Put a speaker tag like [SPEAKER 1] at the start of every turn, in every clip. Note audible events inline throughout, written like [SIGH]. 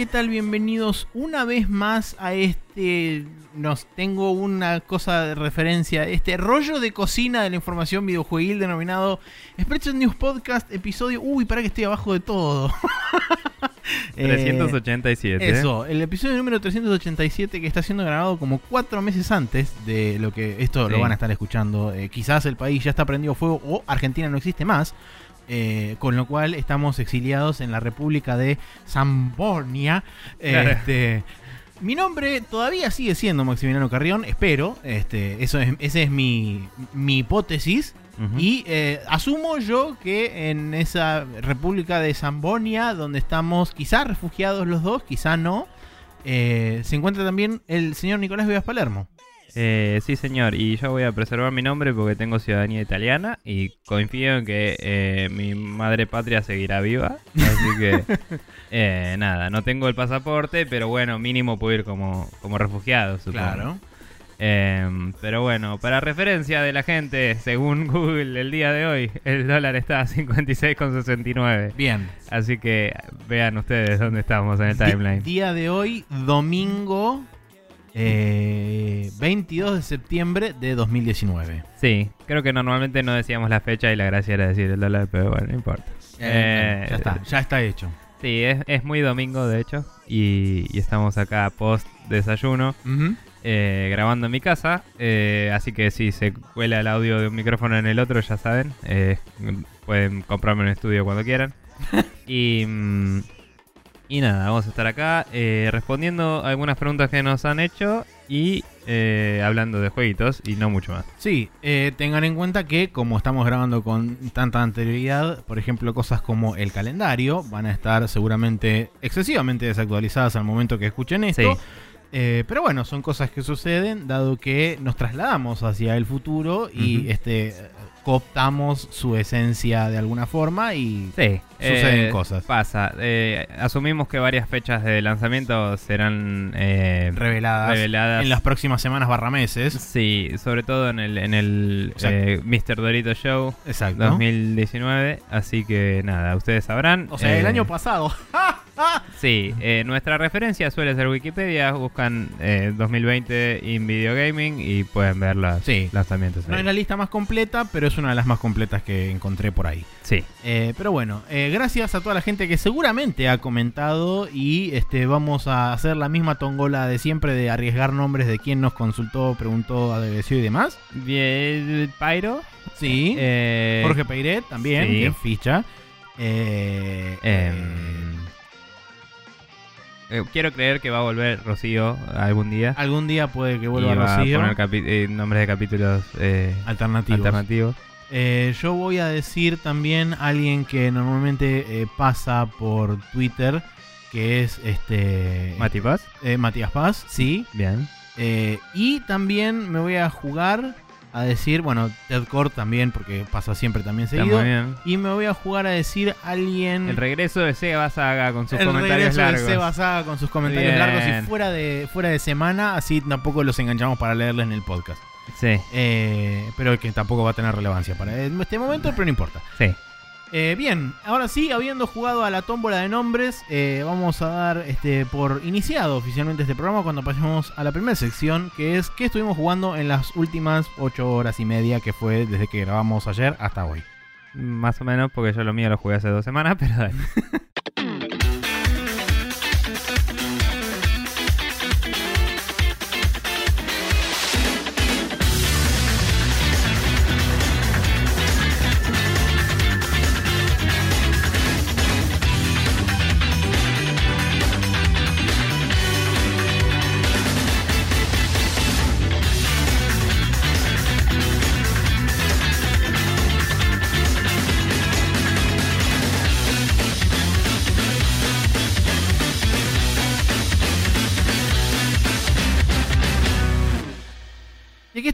[SPEAKER 1] ¿qué tal? Bienvenidos una vez más a este. Nos tengo una cosa de referencia. Este rollo de cocina de la información videojueguil denominado Expression News Podcast, episodio. Uy, para que estoy abajo de todo. [LAUGHS] Eh,
[SPEAKER 2] 387.
[SPEAKER 1] Eso, el episodio número 387 que está siendo grabado como cuatro meses antes de lo que esto lo
[SPEAKER 2] Sí.
[SPEAKER 1] van a estar escuchando. Eh, quizás el país ya está prendido fuego o Argentina no existe más. Eh, con lo cual estamos exiliados en la República de Zambonia.
[SPEAKER 2] Claro.
[SPEAKER 1] Este, mi nombre todavía sigue siendo Maximiliano Carrión, espero. Este, eso es, esa es mi, mi hipótesis. Y eh, asumo yo que en esa República de Zambonia, donde estamos quizá refugiados los dos, quizá no, eh, se encuentra también el señor Nicolás Vivas Palermo.
[SPEAKER 2] Eh, sí, señor. Y yo voy a preservar mi nombre porque tengo ciudadanía italiana y confío en que eh, mi madre patria seguirá viva. Así que, [LAUGHS] eh, nada, no tengo el pasaporte, pero bueno, mínimo puedo ir como, como refugiado, supongo. Eh, pero bueno, para referencia de la gente, según [LAUGHS] Google el día de hoy, el dólar está a 56,69.
[SPEAKER 1] Bien.
[SPEAKER 2] Así que vean ustedes dónde estamos en el timeline.
[SPEAKER 1] día de hoy, domingo eh, 22 de septiembre de 2019.
[SPEAKER 2] Sí, creo que normalmente no decíamos la fecha y la gracia era decir el dólar, pero bueno, no importa.
[SPEAKER 1] Eh,
[SPEAKER 2] Eh,
[SPEAKER 1] ya está, ya está hecho.
[SPEAKER 2] Sí, es, es muy domingo de hecho y, y estamos acá post desayuno eh, grabando en mi casa, eh, así que si se cuela el audio de un micrófono en el otro ya saben, eh, pueden comprarme un estudio cuando quieran. [LAUGHS] y, mm, y nada, vamos a estar acá eh, respondiendo algunas preguntas que nos han hecho y eh, hablando de jueguitos y no mucho más.
[SPEAKER 1] Sí, eh, tengan en cuenta que como estamos grabando con tanta anterioridad, por ejemplo, cosas como el calendario van a estar seguramente excesivamente desactualizadas al momento que escuchen esto.
[SPEAKER 2] Sí.
[SPEAKER 1] Eh, pero bueno, son cosas que suceden dado que nos trasladamos hacia el futuro y este cooptamos su esencia de alguna forma y
[SPEAKER 2] Sí,
[SPEAKER 1] Suceden
[SPEAKER 2] eh,
[SPEAKER 1] cosas.
[SPEAKER 2] Pasa. Eh, asumimos que varias fechas de lanzamiento serán eh,
[SPEAKER 1] reveladas,
[SPEAKER 2] reveladas.
[SPEAKER 1] en las próximas semanas barra meses.
[SPEAKER 2] Sí, sobre todo en el, en el eh, Mr. Dorito Show
[SPEAKER 1] Exacto.
[SPEAKER 2] 2019. Así que nada, ustedes sabrán.
[SPEAKER 1] O sea, el
[SPEAKER 2] Eh,
[SPEAKER 1] año pasado. [LAUGHS] [LAUGHS]
[SPEAKER 2] Sí, eh, nuestra referencia suele ser Wikipedia. Buscan eh, 2020 in Video Gaming y pueden ver los
[SPEAKER 1] Sí.
[SPEAKER 2] lanzamientos.
[SPEAKER 1] No
[SPEAKER 2] ahí.
[SPEAKER 1] es la lista más completa, pero es una de las más completas que encontré por ahí.
[SPEAKER 2] Sí,
[SPEAKER 1] Eh, pero bueno, eh, gracias a toda la gente que seguramente ha comentado y este vamos a hacer la misma tongola de siempre de arriesgar nombres de quien nos consultó, preguntó, agradeció y demás.
[SPEAKER 2] bien, Pyro.
[SPEAKER 1] Sí.
[SPEAKER 2] eh,
[SPEAKER 1] Jorge Peiret también,
[SPEAKER 2] sí.
[SPEAKER 1] es ficha. Eh,
[SPEAKER 2] Em, eh, quiero creer que va a volver Rocío algún día.
[SPEAKER 1] algún día puede que vuelva
[SPEAKER 2] y va
[SPEAKER 1] Rocío.
[SPEAKER 2] a poner eh, nombres de capítulos eh,
[SPEAKER 1] Alternativos.
[SPEAKER 2] alternativos.
[SPEAKER 1] Eh, yo voy a decir también alguien que normalmente pasa por Twitter, que es este
[SPEAKER 2] Mati Paz.
[SPEAKER 1] Matías Paz, sí.
[SPEAKER 2] Bien.
[SPEAKER 1] Y también me voy a jugar a decir, bueno, Ted Core también, porque pasa siempre también seguido.
[SPEAKER 2] bien.
[SPEAKER 1] Y me voy a jugar a decir alguien.
[SPEAKER 2] El regreso de Seba Saga con sus
[SPEAKER 1] el
[SPEAKER 2] comentarios
[SPEAKER 1] regreso de
[SPEAKER 2] largos.
[SPEAKER 1] Seba Saga con sus comentarios
[SPEAKER 2] Bien.
[SPEAKER 1] largos y fuera de, fuera de semana, así tampoco los enganchamos para leerles en el podcast.
[SPEAKER 2] Sí,
[SPEAKER 1] Eh, pero que tampoco va a tener relevancia para este momento, pero no importa.
[SPEAKER 2] sí.
[SPEAKER 1] Eh, bien, ahora sí, habiendo jugado a la tómbola de nombres, eh, vamos a dar este por iniciado oficialmente este programa cuando pasemos a la primera sección, que es qué estuvimos jugando en las últimas 8 horas y media que fue desde que grabamos ayer hasta hoy.
[SPEAKER 2] Más o menos, porque yo lo mío lo jugué hace dos semanas, [LAUGHS] pero.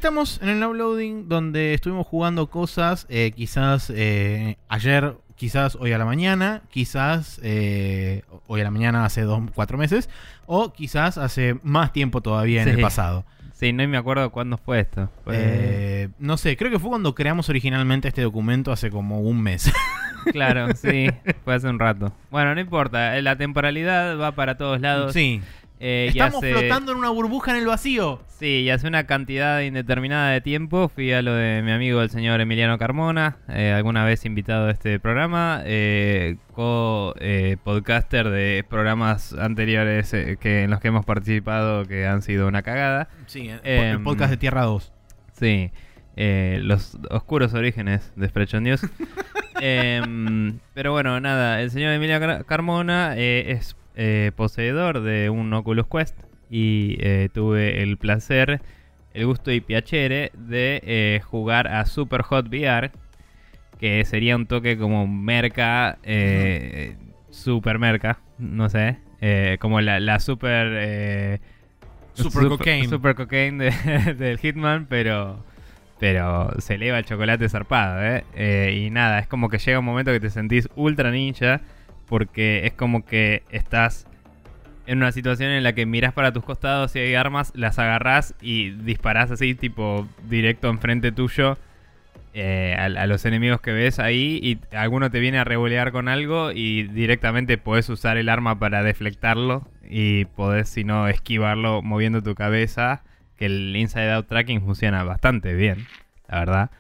[SPEAKER 1] Estamos en el downloading donde estuvimos jugando cosas, eh, quizás eh, ayer, quizás hoy a la mañana, quizás eh, hoy a la mañana hace dos, cuatro meses, o quizás hace más tiempo todavía en
[SPEAKER 2] Sí.
[SPEAKER 1] el pasado.
[SPEAKER 2] Sí, no me acuerdo cuándo fue esto. Fue-
[SPEAKER 1] no sé, creo que fue cuando creamos originalmente este documento hace como un mes. [LAUGHS]
[SPEAKER 2] Claro, sí, fue hace un rato. Bueno, no importa, la temporalidad va para todos lados.
[SPEAKER 1] Sí.
[SPEAKER 2] Eh,
[SPEAKER 1] Estamos
[SPEAKER 2] hace-
[SPEAKER 1] flotando en una burbuja en el vacío.
[SPEAKER 2] Sí, y hace una cantidad indeterminada de tiempo fui a lo de mi amigo el señor Emiliano Carmona, eh, alguna vez invitado a este programa, eh, co-podcaster de programas anteriores eh, que en los que hemos participado que han sido una cagada.
[SPEAKER 1] Sí, el
[SPEAKER 2] Em,
[SPEAKER 1] podcast de Tierra 2.
[SPEAKER 2] Sí, eh, los oscuros orígenes de Spreadshot News. [LAUGHS] Em, pero bueno, nada, el señor Emilio Car- Carmona eh, es eh, poseedor de un Oculus Quest y eh, tuve el placer, el gusto y piacere de eh, jugar a Super Hot VR, que sería un toque como merca, super merca, no sé, como la, la super...
[SPEAKER 1] Super cocaine.
[SPEAKER 2] Super cocaine de- [LAUGHS] del Hitman, pero pero se eleva el chocolate zarpado, ¿eh? Eh, Y nada, es como que llega un momento que te sentís ultra ninja porque es como que estás en una situación en la que mirás para tus costados y hay armas, las agarrás y disparás así tipo directo enfrente tuyo eh, a, a los enemigos que ves ahí y alguno te viene a revolear con algo y directamente podés usar el arma para deflectarlo y podés, si no, esquivarlo moviendo tu cabeza, que el Inside Out Tracking funciona bastante bien, la verdad.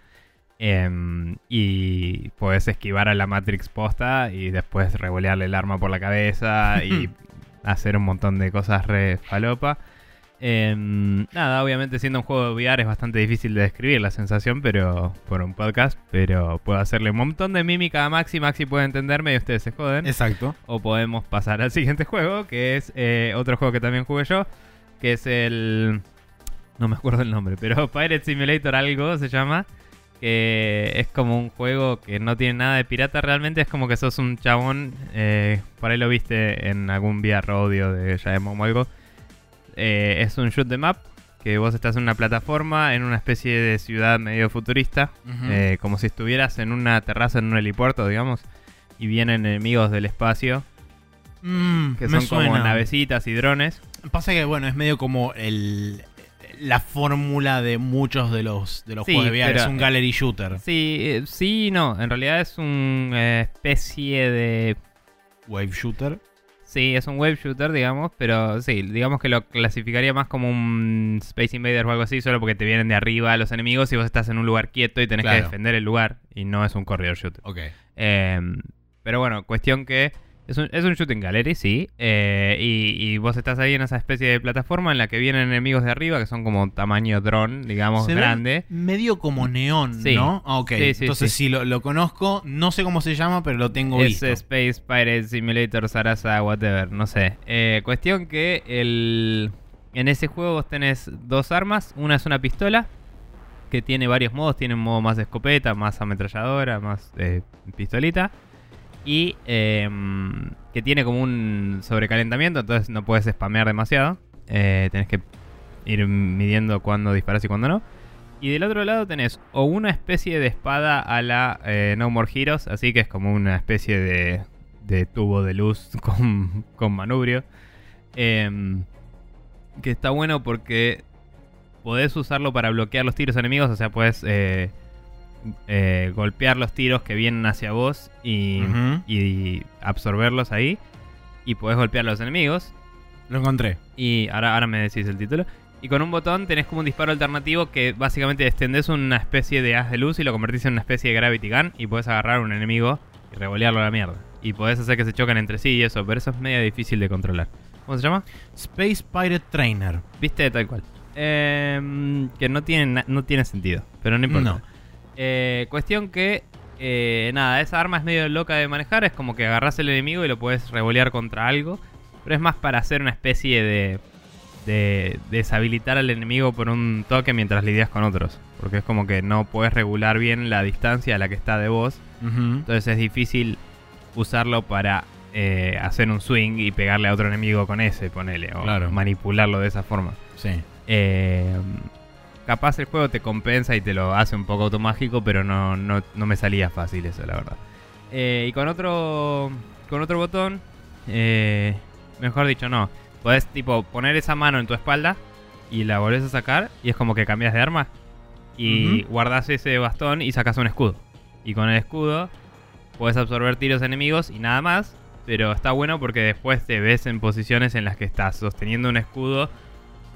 [SPEAKER 2] Em, y podés esquivar a la Matrix posta y después revolearle el arma por la cabeza y [LAUGHS] hacer un montón de cosas re falopa. Em, nada, obviamente siendo un juego de VR es bastante difícil de describir la sensación, pero por un podcast, pero puedo hacerle un montón de mímica a Maxi, Maxi puede entenderme y ustedes se joden.
[SPEAKER 1] Exacto.
[SPEAKER 2] O podemos pasar al siguiente juego, que es eh, otro juego que también jugué yo, que es el... No me acuerdo el nombre, pero [LAUGHS] Pirate Simulator algo se llama. Que es como un juego que no tiene nada de pirata realmente, es como que sos un chabón, eh, por ahí lo viste en algún VR audio de Jaemon o algo. Eh, es un shoot 'em up, que vos estás en una plataforma, en una especie de ciudad medio futurista, eh, como si estuvieras en una terraza en un helipuerto, digamos, y vienen enemigos del espacio,
[SPEAKER 1] Mm,
[SPEAKER 2] que son como navecitas y drones.
[SPEAKER 1] Pasa que, bueno, es medio como el la fórmula de muchos de los, de los
[SPEAKER 2] Sí,
[SPEAKER 1] juegos de VR.
[SPEAKER 2] pero-
[SPEAKER 1] es un gallery shooter.
[SPEAKER 2] Sí, eh, sí no, en realidad es una especie de...
[SPEAKER 1] Wave shooter.
[SPEAKER 2] Sí, es un web shooter, digamos, pero sí, digamos que lo clasificaría más como un Space Invader o algo así, solo porque te vienen de arriba los enemigos y vos estás en un lugar quieto y tenés que defender el lugar y no es un corridor shooter.
[SPEAKER 1] Ok.
[SPEAKER 2] Eh, pero bueno, cuestión que es un, es un shooting gallery, sí. eh, y, y vos estás ahí en esa especie de plataforma en la que vienen enemigos de arriba, que son como tamaño dron, digamos,
[SPEAKER 1] Se
[SPEAKER 2] grande.
[SPEAKER 1] Medio como neón,
[SPEAKER 2] Sí.
[SPEAKER 1] ¿no? Ah, ok.
[SPEAKER 2] Sí, sí,
[SPEAKER 1] Entonces
[SPEAKER 2] sí.
[SPEAKER 1] lo, lo conozco. No sé cómo se llama, pero lo tengo
[SPEAKER 2] Es
[SPEAKER 1] visto.
[SPEAKER 2] Space Pirate Simulator, Sarasa, whatever, no sé. Eh, cuestión que el, en ese juego vos tenés dos armas. Una es una pistola, que tiene varios modos. Tiene un modo más de escopeta, más ametralladora, más eh, pistolita. Y eh, que tiene como un sobrecalentamiento, entonces no puedes spamear demasiado. Eh, tenés que ir midiendo cuándo disparas y cuándo no. Y del otro lado tenés o una especie de espada a la eh, No More Heroes, así que es como una especie de, de tubo de luz [LAUGHS] con, con manubrio. Em, que está bueno porque podés usarlo para bloquear los tiros enemigos, o sea, puedes eh, golpear los tiros que vienen hacia vos y, absorberlos ahí. Y podés golpear a los enemigos.
[SPEAKER 1] Lo encontré.
[SPEAKER 2] Y ahora, ahora me decís el título. Y con un botón tenés como un disparo alternativo que básicamente extendés una especie de haz de luz y lo convertís en una especie de gravity gun y podés agarrar a un enemigo y revolearlo a la mierda. Y podés hacer que se choquen entre sí y eso, pero eso es medio difícil de controlar. ¿Cómo se llama?
[SPEAKER 1] Space Pirate Trainer.
[SPEAKER 2] Viste tal cual. Em, que no tiene, no tiene sentido, pero no importa.
[SPEAKER 1] No.
[SPEAKER 2] Eh, cuestión que, eh, nada, esa arma es medio loca de manejar. Es como que agarras el enemigo y lo puedes revolear contra algo. Pero es más para hacer una especie de, de deshabilitar al enemigo por un toque mientras lidias con otros. Porque es como que no puedes regular bien la distancia a la que está de vos. Entonces es difícil usarlo para eh, hacer un swing y pegarle a otro enemigo con ese, ponele. O
[SPEAKER 1] Claro.
[SPEAKER 2] manipularlo de esa forma.
[SPEAKER 1] Sí.
[SPEAKER 2] Eh, capaz el juego te compensa y te lo hace un poco automágico, pero no, no, no me salía fácil eso, la verdad. Eh, y con otro, con otro botón, eh, mejor dicho, no. Podés tipo poner esa mano en tu espalda y la volvés a sacar y es como que cambias de arma. Y
[SPEAKER 1] Ujú.
[SPEAKER 2] guardás ese bastón y sacas un escudo. Y con el escudo puedes absorber tiros enemigos y nada más. Pero está bueno porque después te ves en posiciones en las que estás sosteniendo un escudo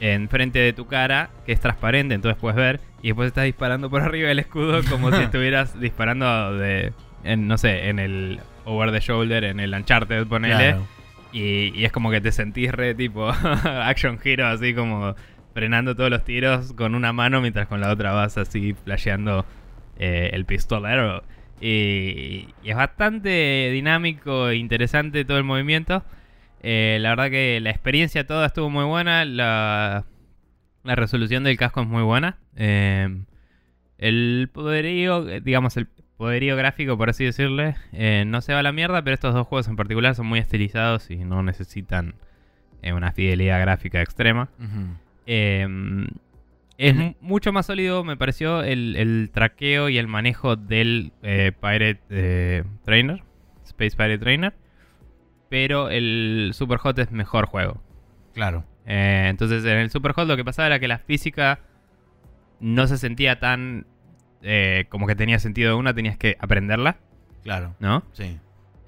[SPEAKER 2] enfrente de tu cara que es transparente, entonces puedes ver. Y después estás disparando por [LAUGHS] arriba del escudo como si [LAUGHS] estuvieras disparando de, en, no sé, en el over the shoulder, en el Uncharted, ponele.
[SPEAKER 1] Claro.
[SPEAKER 2] Y, y es como que te sentís re tipo [LAUGHS] action hero, así como frenando todos los tiros con una mano mientras con la otra vas así flasheando eh, el pistolero. Y, y es bastante dinámico e interesante todo el movimiento. Eh, la verdad que la experiencia toda estuvo muy buena. La, la resolución del casco es muy buena. Eh, el poderío, digamos, el poderío gráfico, por así decirle, eh, no se va a la mierda, pero estos dos juegos en particular son muy estilizados y no necesitan una fidelidad gráfica extrema. Es mu- mucho más sólido, me pareció, el, el traqueo y el manejo del Pirate Trainer, Space Pirate Trainer. Pero el Super Hot es mejor juego.
[SPEAKER 1] Claro.
[SPEAKER 2] Eh, entonces, en el Super Hot lo que pasaba era que la física no se sentía tan. eh, como que tenía sentido de una, tenías que aprenderla,
[SPEAKER 1] Claro.
[SPEAKER 2] ¿no?
[SPEAKER 1] Sí.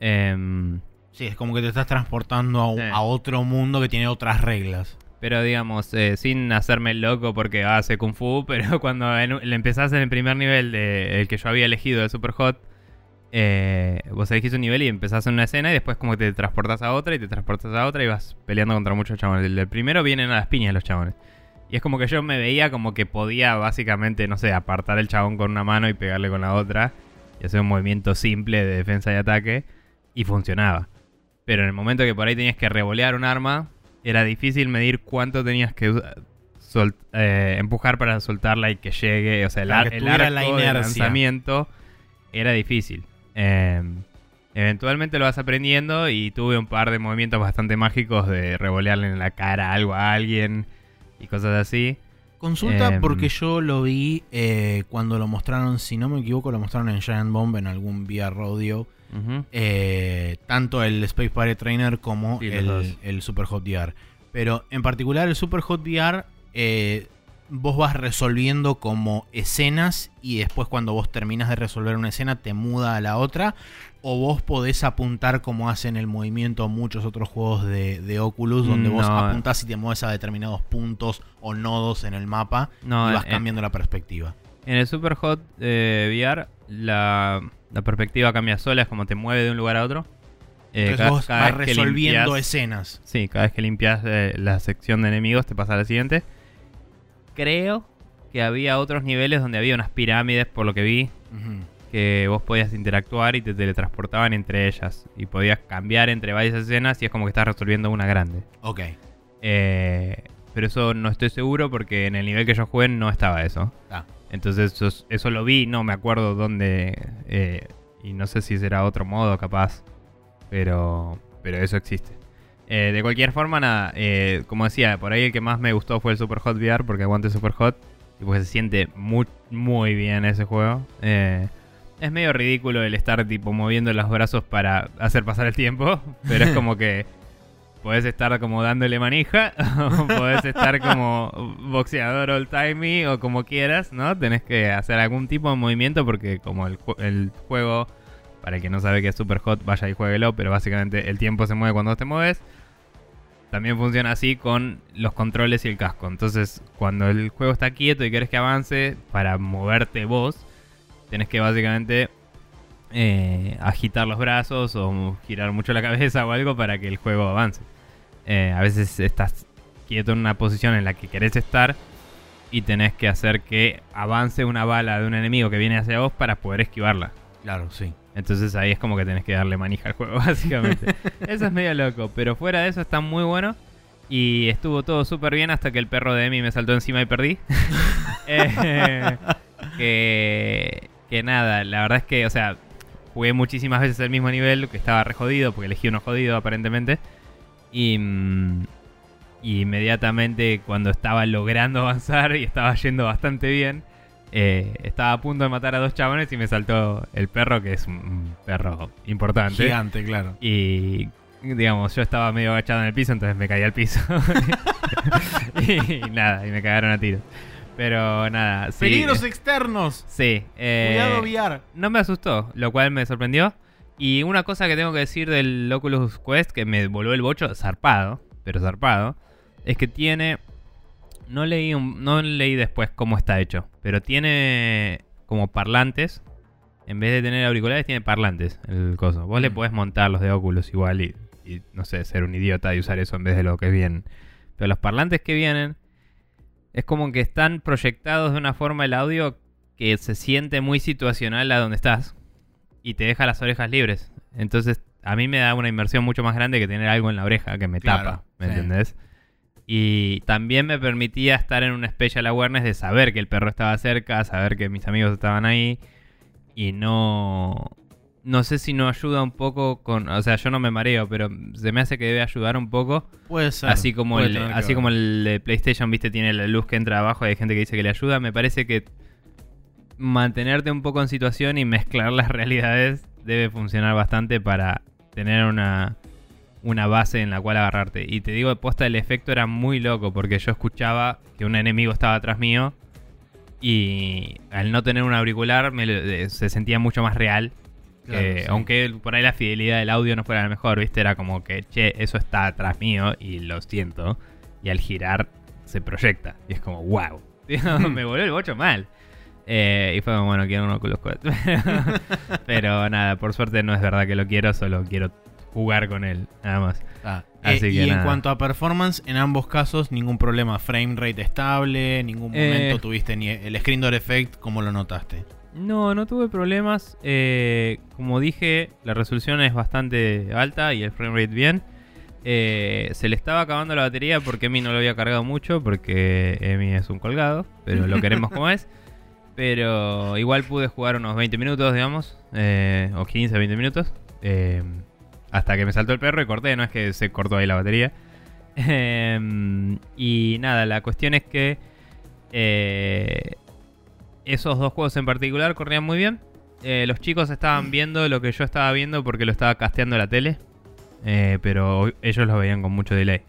[SPEAKER 2] Em,
[SPEAKER 1] Sí, es como que te estás transportando a, otro mundo que tiene otras reglas.
[SPEAKER 2] Pero digamos, eh, sin hacerme el loco porque hace Kung Fu, [LAUGHS] pero cuando en- le empezás en el primer nivel de, el que yo había elegido de Super Hot, eh, vos elegís un nivel y empezás en una escena y después como que te transportas a otra y te transportas a otra y vas peleando contra muchos chabones. El primero vienen a las piñas los chabones. Y es como que yo me veía como que podía básicamente, no sé, apartar el chabón con una mano y pegarle con la otra y hacer un movimiento simple de defensa y ataque y funcionaba. Pero en el momento que por ahí tenías que revolear un arma, era difícil medir cuánto tenías que sol- eh, empujar para soltarla y que llegue. O sea, el, ar-
[SPEAKER 1] que
[SPEAKER 2] el
[SPEAKER 1] tuviera
[SPEAKER 2] arco
[SPEAKER 1] la
[SPEAKER 2] de lanzamiento era difícil. Eh, eventualmente lo vas aprendiendo y tuve un par de movimientos bastante mágicos de revolearle en la cara algo a alguien y cosas así.
[SPEAKER 1] Consulta
[SPEAKER 2] Em.
[SPEAKER 1] porque yo lo vi eh, cuando lo mostraron, si no me equivoco, lo mostraron en Giant Bomb en algún VR Rodeo.
[SPEAKER 2] Ujú.
[SPEAKER 1] eh, tanto el Space Pirate Trainer como
[SPEAKER 2] Sí,
[SPEAKER 1] el, el Super Hot VR. Pero en particular el Super Hot VR, vos vas resolviendo como escenas y después cuando vos terminas de resolver una escena te muda a la otra. O vos podés apuntar como hacen el movimiento muchos otros juegos de, de Oculus, donde vos apuntás y te mueves a determinados puntos o nodos en el mapa
[SPEAKER 2] No,
[SPEAKER 1] y vas
[SPEAKER 2] en-
[SPEAKER 1] cambiando la perspectiva.
[SPEAKER 2] En el Super Hot eh, VR, la, la perspectiva cambia sola, es como te mueve de un lugar a otro. Eh,
[SPEAKER 1] Entonces
[SPEAKER 2] cada-
[SPEAKER 1] vos
[SPEAKER 2] cada
[SPEAKER 1] vas
[SPEAKER 2] vez que
[SPEAKER 1] resolviendo
[SPEAKER 2] limpias-
[SPEAKER 1] escenas.
[SPEAKER 2] Sí, cada vez que limpias eh, la sección de enemigos te pasa a la siguiente. Creo que había otros niveles donde había unas pirámides, por lo que vi, que vos podías interactuar y te teletransportaban entre ellas. Y podías cambiar entre varias escenas y es como que estás resolviendo una grande.
[SPEAKER 1] Ok.
[SPEAKER 2] Eh, pero eso no estoy seguro porque en el nivel que yo jugué no estaba eso.
[SPEAKER 1] Ah.
[SPEAKER 2] Entonces eso, eso lo vi, no me acuerdo dónde. eh, y no sé si será otro modo capaz. Pero, pero eso existe. Eh, de cualquier forma, nada. eh, como decía, por ahí el que más me gustó fue el Super Hot VR porque aguante Super Hot. Y porque se siente muy, muy bien ese juego. Eh, es medio ridículo el estar tipo moviendo los brazos para hacer pasar el tiempo. [LAUGHS] Pero es [LAUGHS] como que podés estar como dándole manija. [LAUGHS] O podés estar como boxeador all timey o como quieras, ¿no? Tenés que hacer algún tipo de movimiento porque como el, el juego, para el que no sabe que es super hot, vaya y jueguelo, pero básicamente el tiempo se mueve cuando te mueves. También funciona así con los controles y el casco. Entonces, cuando el juego está quieto y quieres que avance, para moverte vos, tenés que básicamente eh, agitar los brazos o girar mucho la [LAUGHS] cabeza o algo para que el juego avance. Eh, a veces estás quieto en una posición en la que querés estar y tenés que hacer que avance una bala de un enemigo que viene hacia vos para poder esquivarla.
[SPEAKER 1] Claro, sí.
[SPEAKER 2] Entonces ahí es como que tenés que darle manija al juego, [LAUGHS] básicamente. eso es medio loco, pero fuera de eso está muy bueno. Y estuvo todo súper bien hasta que el perro de Emi me saltó encima y perdí. [LAUGHS] Eh, que, nada, la verdad es que, o sea, jugué muchísimas veces el mismo nivel, que estaba re jodido, porque elegí uno jodido aparentemente. Y, mm, y inmediatamente cuando estaba logrando [LAUGHS] avanzar y estaba yendo bastante bien, eh, estaba a punto de matar a dos chabones y me saltó el perro, que es un- perro importante.
[SPEAKER 1] Gigante, claro.
[SPEAKER 2] Y digamos, yo estaba medio agachado en el piso, entonces me caí al piso. [LAUGHS] y, nada, y me cagaron a tiros. Pero nada, sí.
[SPEAKER 1] Peligros externos.
[SPEAKER 2] Sí. eh,
[SPEAKER 1] Cuidado VR.
[SPEAKER 2] no me asustó, lo cual me sorprendió. Y una cosa que tengo que decir del Oculus Quest que me volvió el bocho zarpado, pero zarpado, es que tiene. No leí, un- no leí después cómo está hecho, pero tiene como parlantes. En vez de tener auriculares, tiene parlantes el coso. Vos le
[SPEAKER 1] Mm.
[SPEAKER 2] podés montar los de Oculus igual y, y, no sé, ser un idiota y usar eso en vez de lo que vienen. Pero los parlantes que vienen es como que están proyectados de una forma el audio que se siente muy situacional a donde estás y te deja las orejas libres. Entonces, a mí me da una inmersión mucho más grande que tener algo en la oreja que me
[SPEAKER 1] Claro,
[SPEAKER 2] tapa, ¿me
[SPEAKER 1] sí.
[SPEAKER 2] entendés? Y también me permitía estar en un special awareness de saber que el perro estaba cerca, saber que mis amigos estaban ahí y no no sé si no ayuda un poco con, o sea, yo no me mareo, pero se me hace que debe ayudar un poco
[SPEAKER 1] Puede ser.
[SPEAKER 2] Así como, el, así
[SPEAKER 1] ver.
[SPEAKER 2] como el de PlayStation, viste, tiene la luz que entra abajo y hay gente que dice que le ayuda. Me parece que mantenerte un poco en situación y mezclar las [LAUGHS] realidades debe funcionar bastante para tener una, una base en la cual agarrarte. Y te digo, posta, el efecto era muy loco porque yo escuchaba que un enemigo estaba atrás mío y al no tener un auricular me lo- eh, se sentía mucho más real.
[SPEAKER 1] Claro,
[SPEAKER 2] que
[SPEAKER 1] sí.
[SPEAKER 2] Aunque por ahí la fidelidad del audio no fuera la mejor, ¿viste? Era como que, che, eso está atrás mío y lo siento. Y al girar se proyecta. Y es como, wow. [LAUGHS] [LAUGHS] me volvió el bocho mal. Eh, y fue como, bueno, quiero un Oculus Quest. Pero nada, por suerte no es verdad que lo quiero, solo quiero jugar con él, nada más.
[SPEAKER 1] Ah,
[SPEAKER 2] Así
[SPEAKER 1] eh,
[SPEAKER 2] que
[SPEAKER 1] y en cuanto a performance, en ambos casos, ningún problema. Frame rate estable, ningún
[SPEAKER 2] Eh.
[SPEAKER 1] momento tuviste ni el screen door effect, ¿cómo lo notaste?
[SPEAKER 2] No, no tuve problemas. Eh, como dije, la resolución es bastante alta y el frame rate bien. Se le estaba acabando la batería porque Emi no lo había cargado mucho porque Emi es un colgado, pero lo queremos como es. [LAUGHS] Pero igual pude jugar unos 20 minutos, digamos, o 15, 20 minutos. eh, hasta que me saltó el perro y corté, no es que se cortó ahí la batería. Em, y nada, la cuestión es que eh, esos dos juegos en particular corrían muy bien. Eh, los chicos estaban viendo lo que yo estaba viendo porque lo estaba casteando la tele. eh, pero ellos lo veían con mucho delay.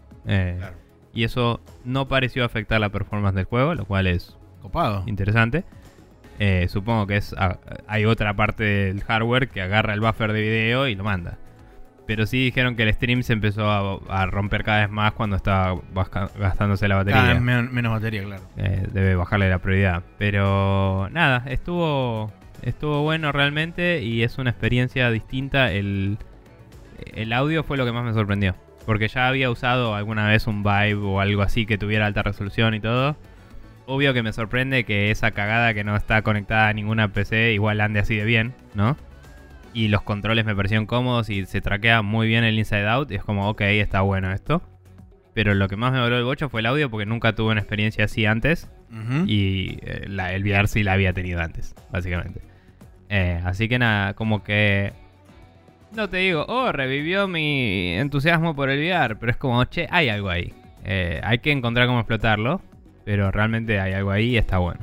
[SPEAKER 2] Y eso no pareció afectar la performance del juego, lo cual es
[SPEAKER 1] Copado.
[SPEAKER 2] interesante. Supongo que es ah, hay otra parte del hardware que agarra el buffer de video y lo manda. Pero sí dijeron que el stream se empezó a, a romper cada vez más cuando estaba gastándose la batería.
[SPEAKER 1] Cada vez men- menos batería, claro.
[SPEAKER 2] Eh, debe bajarle la prioridad. Pero nada, estuvo estuvo bueno realmente y es una experiencia distinta. El, el audio fue lo que más me sorprendió. Porque ya había usado alguna vez un Vibe o algo así que tuviera alta resolución y todo. Obvio que me sorprende que esa cagada que no está conectada a ninguna PC igual ande así de bien, ¿no? Y los controles me parecieron cómodos y se traquea muy bien el Inside Out. Y es como, ok, está bueno esto. Pero lo que más me voló el bocho fue el audio porque nunca tuve una experiencia así antes. Y eh, la- el VR sí la había tenido antes, básicamente. Eh, así que nada, como que... No te digo, oh, revivió mi entusiasmo por el VR, pero es como, che, hay algo ahí. Eh, hay que encontrar cómo explotarlo, pero realmente hay algo ahí y está bueno.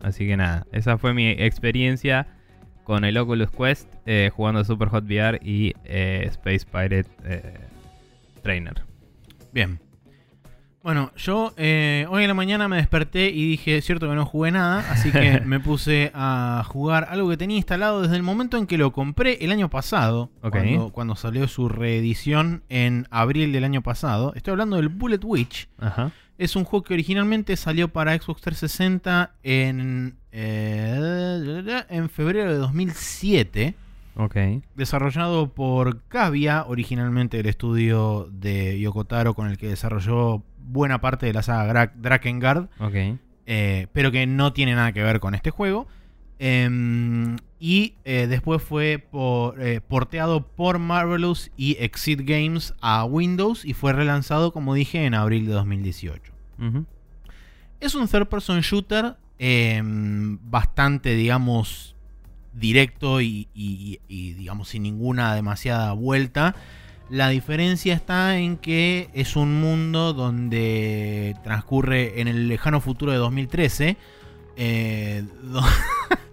[SPEAKER 2] Así que nada, esa fue mi experiencia con el Oculus Quest eh, jugando Super Hot VR y eh, Space Pirate eh, Trainer.
[SPEAKER 1] Bien. Bueno, yo eh, hoy en la mañana me desperté y dije, cierto que no jugué nada, así que [LAUGHS] me puse a jugar algo que tenía instalado desde el momento en que lo compré el año pasado, cuando, cuando salió su reedición en abril del año pasado. Estoy hablando del Bullet Witch.
[SPEAKER 2] Ajá.
[SPEAKER 1] Es un juego que originalmente salió para Xbox 360 en, eh, en febrero de 2007.
[SPEAKER 2] Ok.
[SPEAKER 1] Desarrollado por Cavia, originalmente el estudio de Yokotaro con el que desarrolló buena parte de la saga Dra- Drakengard,
[SPEAKER 2] Ok.
[SPEAKER 1] eh, pero que no tiene nada que ver con este juego. Em, y eh, después fue por- porteado por Marvelous y Exit Games a Windows y fue relanzado, como dije, en abril de 2018. Es un third person shooter em, bastante, digamos, directo y, y- y, digamos, sin ninguna demasiada vuelta. La diferencia está en que es un mundo donde transcurre en el lejano futuro de 2013. eh, do-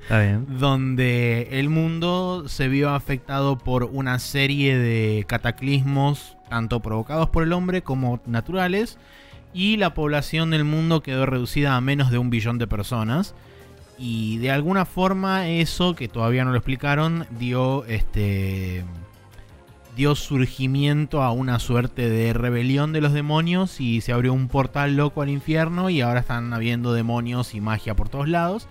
[SPEAKER 2] Está bien. [LAUGHS]
[SPEAKER 1] donde el mundo se vio afectado por una serie de cataclismos, tanto provocados por el hombre como naturales, y la población del mundo quedó reducida a menos de un billón de personas. y de alguna forma eso, que todavía no lo explicaron, dio este dio surgimiento a una suerte de rebelión de los demonios y se abrió un portal loco al infierno y ahora están habiendo demonios y magia por todos lados.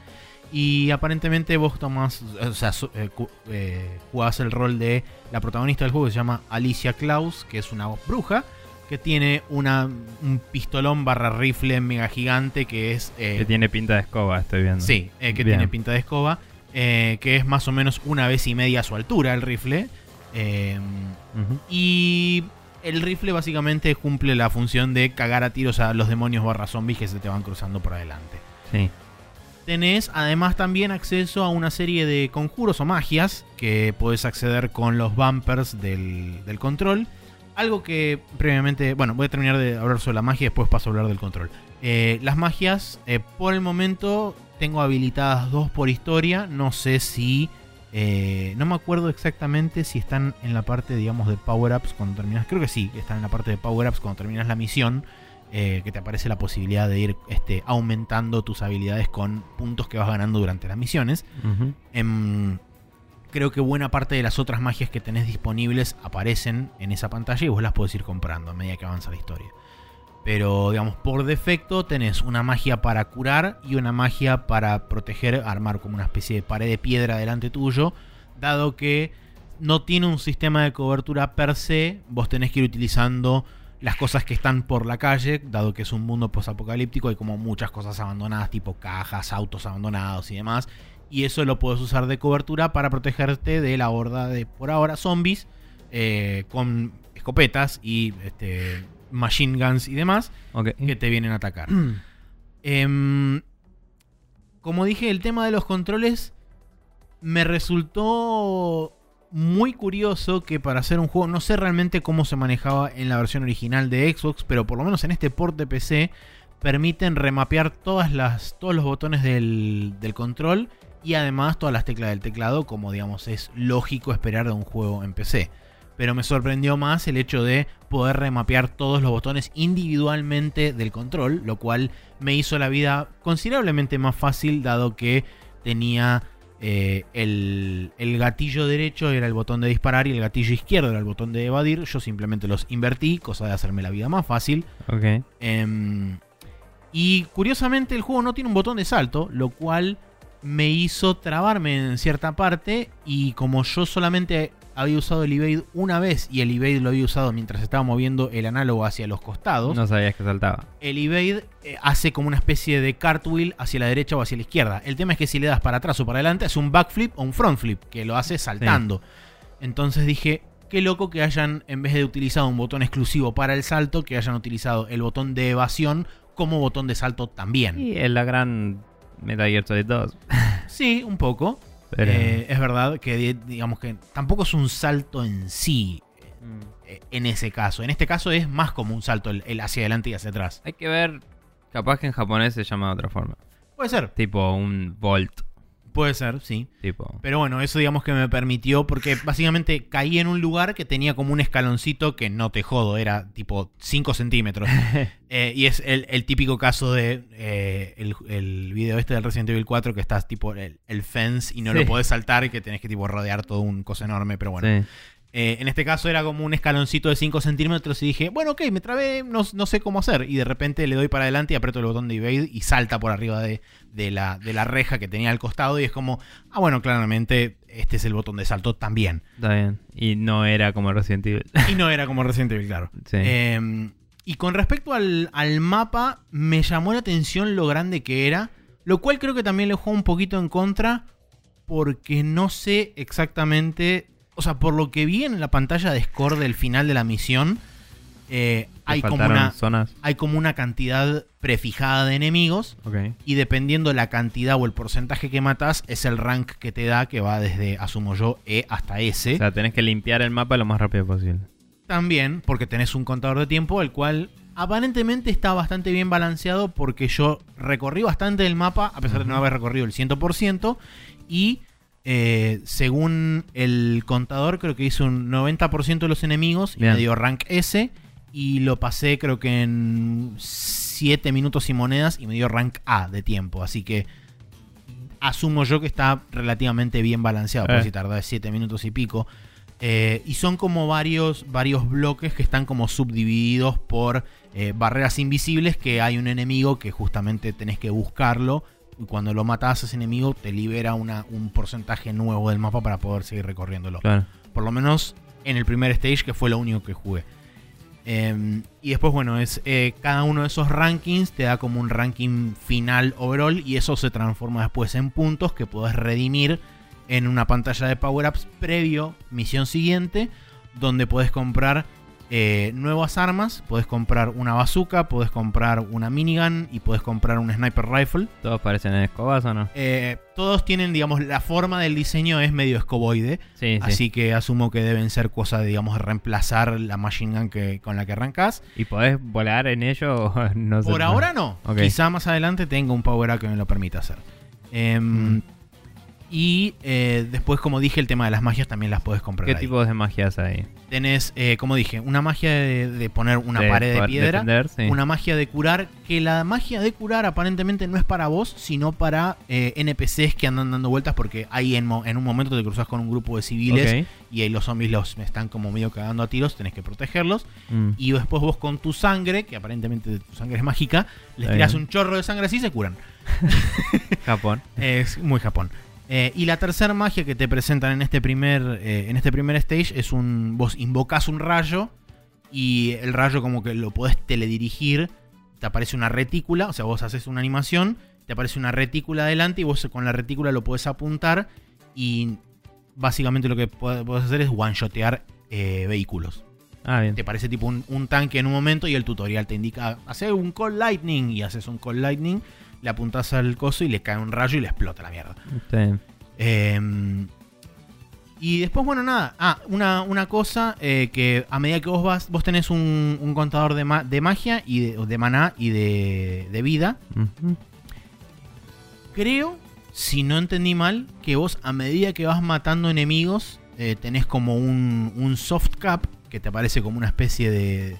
[SPEAKER 1] Y aparentemente vos tomás, o sea, eh, eh, jugás el rol de la protagonista del juego que se llama Alicia Klaus, que es una bruja, que tiene una, un pistolón barra rifle mega gigante que es... eh,
[SPEAKER 2] Que tiene pinta de escoba, estoy viendo.
[SPEAKER 1] Sí, eh, que
[SPEAKER 2] Bien.
[SPEAKER 1] tiene pinta de escoba, eh, que es más o menos una vez y media a su altura el rifle.
[SPEAKER 2] Ujú.
[SPEAKER 1] y el rifle básicamente cumple la función de cagar a tiros a los demonios barra zombies que se te van cruzando por adelante.
[SPEAKER 2] Sí.
[SPEAKER 1] Tenés además también acceso a una serie de conjuros o magias que podés acceder con los bumpers del, del control. Algo que previamente, bueno, voy a terminar de hablar sobre la magia y después paso a hablar del control. Eh, las magias, eh, por el momento tengo habilitadas dos por historia. No sé si... eh, no me acuerdo exactamente si están en la parte, digamos, de power-ups cuando terminas. Creo que sí, están en la parte de power-ups cuando terminas la misión eh, que te aparece la posibilidad de ir este, aumentando tus habilidades con puntos que vas ganando durante las misiones. Creo que buena parte de las otras magias que tenés disponibles aparecen en esa pantalla y vos las podés ir comprando a medida que avanza la historia. Pero, digamos, por defecto tenés una magia para curar y una magia para proteger, armar como una especie de pared de piedra delante tuyo, dado que no tiene un sistema de cobertura per se, vos tenés que ir utilizando las cosas que están por la calle, dado que es un mundo posapocalíptico, hay como muchas cosas abandonadas, tipo cajas, autos abandonados y demás, y eso lo puedes usar de cobertura para protegerte de la horda de, por ahora, zombies eh, con escopetas y este, machine guns y demás que te vienen a atacar. Em, como dije, el tema de los controles me resultó muy curioso que para hacer un juego, no sé realmente cómo se manejaba en la versión original de Xbox, pero por lo menos en este port de PC permiten remapear todas las, todos los botones del, del control y además todas las teclas del teclado, como digamos es lógico esperar de un juego en PC. Pero me sorprendió más el hecho de poder remapear todos los botones individualmente del control, lo cual me hizo la vida considerablemente más fácil, dado que tenía eh, el, el gatillo derecho era el botón de disparar y el gatillo izquierdo era el botón de evadir. Yo simplemente los invertí, cosa de hacerme la vida más fácil.
[SPEAKER 2] Ok.
[SPEAKER 1] Em, y curiosamente el juego no tiene un botón de salto, lo cual me hizo trabarme en cierta parte. Y como yo solamente había usado el evade una vez y el evade lo había usado mientras estaba moviendo el análogo hacia los costados,
[SPEAKER 2] No sabías que saltaba.
[SPEAKER 1] el evade eh, hace como una especie de cartwheel hacia la derecha o hacia la izquierda. El tema es que si le das para atrás o para adelante, hace un backflip o un front flip, que lo hace saltando. Entonces dije, qué loco que hayan, en vez de utilizado un botón exclusivo para el salto, que hayan utilizado el botón de evasión como botón de salto también.
[SPEAKER 2] Y es la gran Metal Gear Solid 2. [LAUGHS]
[SPEAKER 1] Sí, un poco.
[SPEAKER 2] Pero...
[SPEAKER 1] Eh, es verdad que di- digamos que tampoco es un salto en sí.
[SPEAKER 2] Mm.
[SPEAKER 1] eh, En ese caso. En este caso es más como un salto el, el hacia adelante y hacia atrás.
[SPEAKER 2] Hay que ver. Capaz que en japonés se llama de otra forma.
[SPEAKER 1] Puede ser.
[SPEAKER 2] Tipo un volt.
[SPEAKER 1] Puede ser, sí.
[SPEAKER 2] Tipo.
[SPEAKER 1] Pero bueno, eso digamos que me permitió, porque básicamente caí en un lugar que tenía como un escaloncito que no te jodo, era tipo 5 centímetros. [LAUGHS] Eh, y es el, el típico caso de eh, el, el video este del Resident Evil 4 que estás tipo el, el fence y no
[SPEAKER 2] Sí.
[SPEAKER 1] lo podés saltar y que tenés que tipo rodear todo un cosa enorme, pero bueno.
[SPEAKER 2] Sí.
[SPEAKER 1] Eh, en este caso era como un escaloncito de 5 centímetros y dije, bueno, ok, me trabé, no, no sé cómo hacer. Y de repente le doy para adelante y aprieto el botón de evade y salta por arriba de, de la, de la reja que tenía al costado y es como, ah, bueno, claramente este es el botón de salto también.
[SPEAKER 2] Está bien. Y no era como Resident Evil.
[SPEAKER 1] Y no era como Resident Evil, claro.
[SPEAKER 2] Sí.
[SPEAKER 1] Eh, y con respecto al, al mapa, me llamó la atención lo grande que era, lo cual creo que también le jugó un poquito en contra, porque no sé exactamente, o sea, por lo que vi en la pantalla de score del final de la misión, eh,
[SPEAKER 2] ¿Te
[SPEAKER 1] hay, como una,
[SPEAKER 2] zonas.
[SPEAKER 1] hay como una cantidad prefijada de enemigos, y dependiendo la cantidad o el porcentaje que matas, es el rank que te da, que va desde, asumo yo, E hasta S.
[SPEAKER 2] O sea, tenés que limpiar el mapa lo más rápido posible.
[SPEAKER 1] También porque tenés un contador de tiempo, el cual aparentemente está bastante bien balanceado porque yo recorrí bastante el mapa, a pesar de no haber recorrido el 100%, y eh, según el contador creo que hice un 90% de los enemigos y
[SPEAKER 2] Bien.
[SPEAKER 1] me dio rank S, y lo pasé creo que en 7 minutos y monedas y me dio rank A de tiempo, así que asumo yo que está relativamente bien balanceado,
[SPEAKER 2] Eh.
[SPEAKER 1] por si tarda 7 minutos y pico. Eh, y son como varios, varios bloques que están como subdivididos por eh, barreras invisibles que hay un enemigo que justamente tenés que buscarlo. Y cuando lo matas a ese enemigo te libera una- un porcentaje nuevo del mapa para poder seguir recorriéndolo.
[SPEAKER 2] Claro.
[SPEAKER 1] Por lo menos en el primer stage, que fue lo único que jugué. Eh, y después, bueno, es eh, cada uno de esos rankings te da como un ranking final overall y eso se transforma después en puntos que podés redimir en una pantalla de power-ups previo misión siguiente, donde podés comprar eh, nuevas armas, podés comprar una bazooka, podés comprar una minigun y podés comprar un sniper rifle.
[SPEAKER 2] ¿Todos parecen en escobas o no?
[SPEAKER 1] Eh, todos tienen, digamos, la forma del diseño es medio escoboide.
[SPEAKER 2] Sí, sí.
[SPEAKER 1] Así que asumo que deben ser cosas, digamos, de reemplazar la machine gun que, con la que arrancas.
[SPEAKER 2] ¿Y podés volar en ello [LAUGHS] no se
[SPEAKER 1] Por ahora no. Quizá más adelante tenga un power up que me lo permita hacer.
[SPEAKER 2] Mm.
[SPEAKER 1] Y eh, después, como dije, el tema de las magias también las puedes comprar.
[SPEAKER 2] ¿Qué
[SPEAKER 1] ahí.
[SPEAKER 2] tipos de magias hay?
[SPEAKER 1] Tenés, eh, como dije, una magia de, de poner una
[SPEAKER 2] De
[SPEAKER 1] pared de piedra.
[SPEAKER 2] defender, sí.
[SPEAKER 1] Una magia de curar, que la magia de curar aparentemente no es para vos, sino para eh, NPCs que andan dando vueltas porque ahí en, un momento te cruzas con un grupo de civiles y ahí los zombies los están como medio cagando a tiros, tenés que protegerlos.
[SPEAKER 2] Mm.
[SPEAKER 1] Y después vos con tu sangre, que aparentemente tu sangre es mágica, les tirás un chorro de sangre así y se curan. [LAUGHS]
[SPEAKER 2] Japón.
[SPEAKER 1] Es muy Japón. Eh, y la tercera magia que te presentan en este primer eh, en este primer stage es un vos invocas un rayo y el rayo como que lo podés teledirigir, te aparece una retícula, o sea, vos haces una animación, te aparece una retícula adelante y vos con la retícula lo podés apuntar y básicamente lo que pod- podés hacer es one-shotear eh, vehículos.
[SPEAKER 2] Ah, bien.
[SPEAKER 1] Te parece tipo un, un tanque en un momento y el tutorial te indica hacer un call lightning y haces un call lightning, le apuntás al coso y le cae un rayo y le explota la mierda. Eh, y después, bueno, nada. Ah, una, una cosa eh, que a medida que vos vas, vos tenés un, un contador de, ma- de magia y de, de maná y de, de vida. Creo, si no entendí mal, que vos a medida que vas matando enemigos, eh, tenés como un, un soft cap que te aparece como una especie de,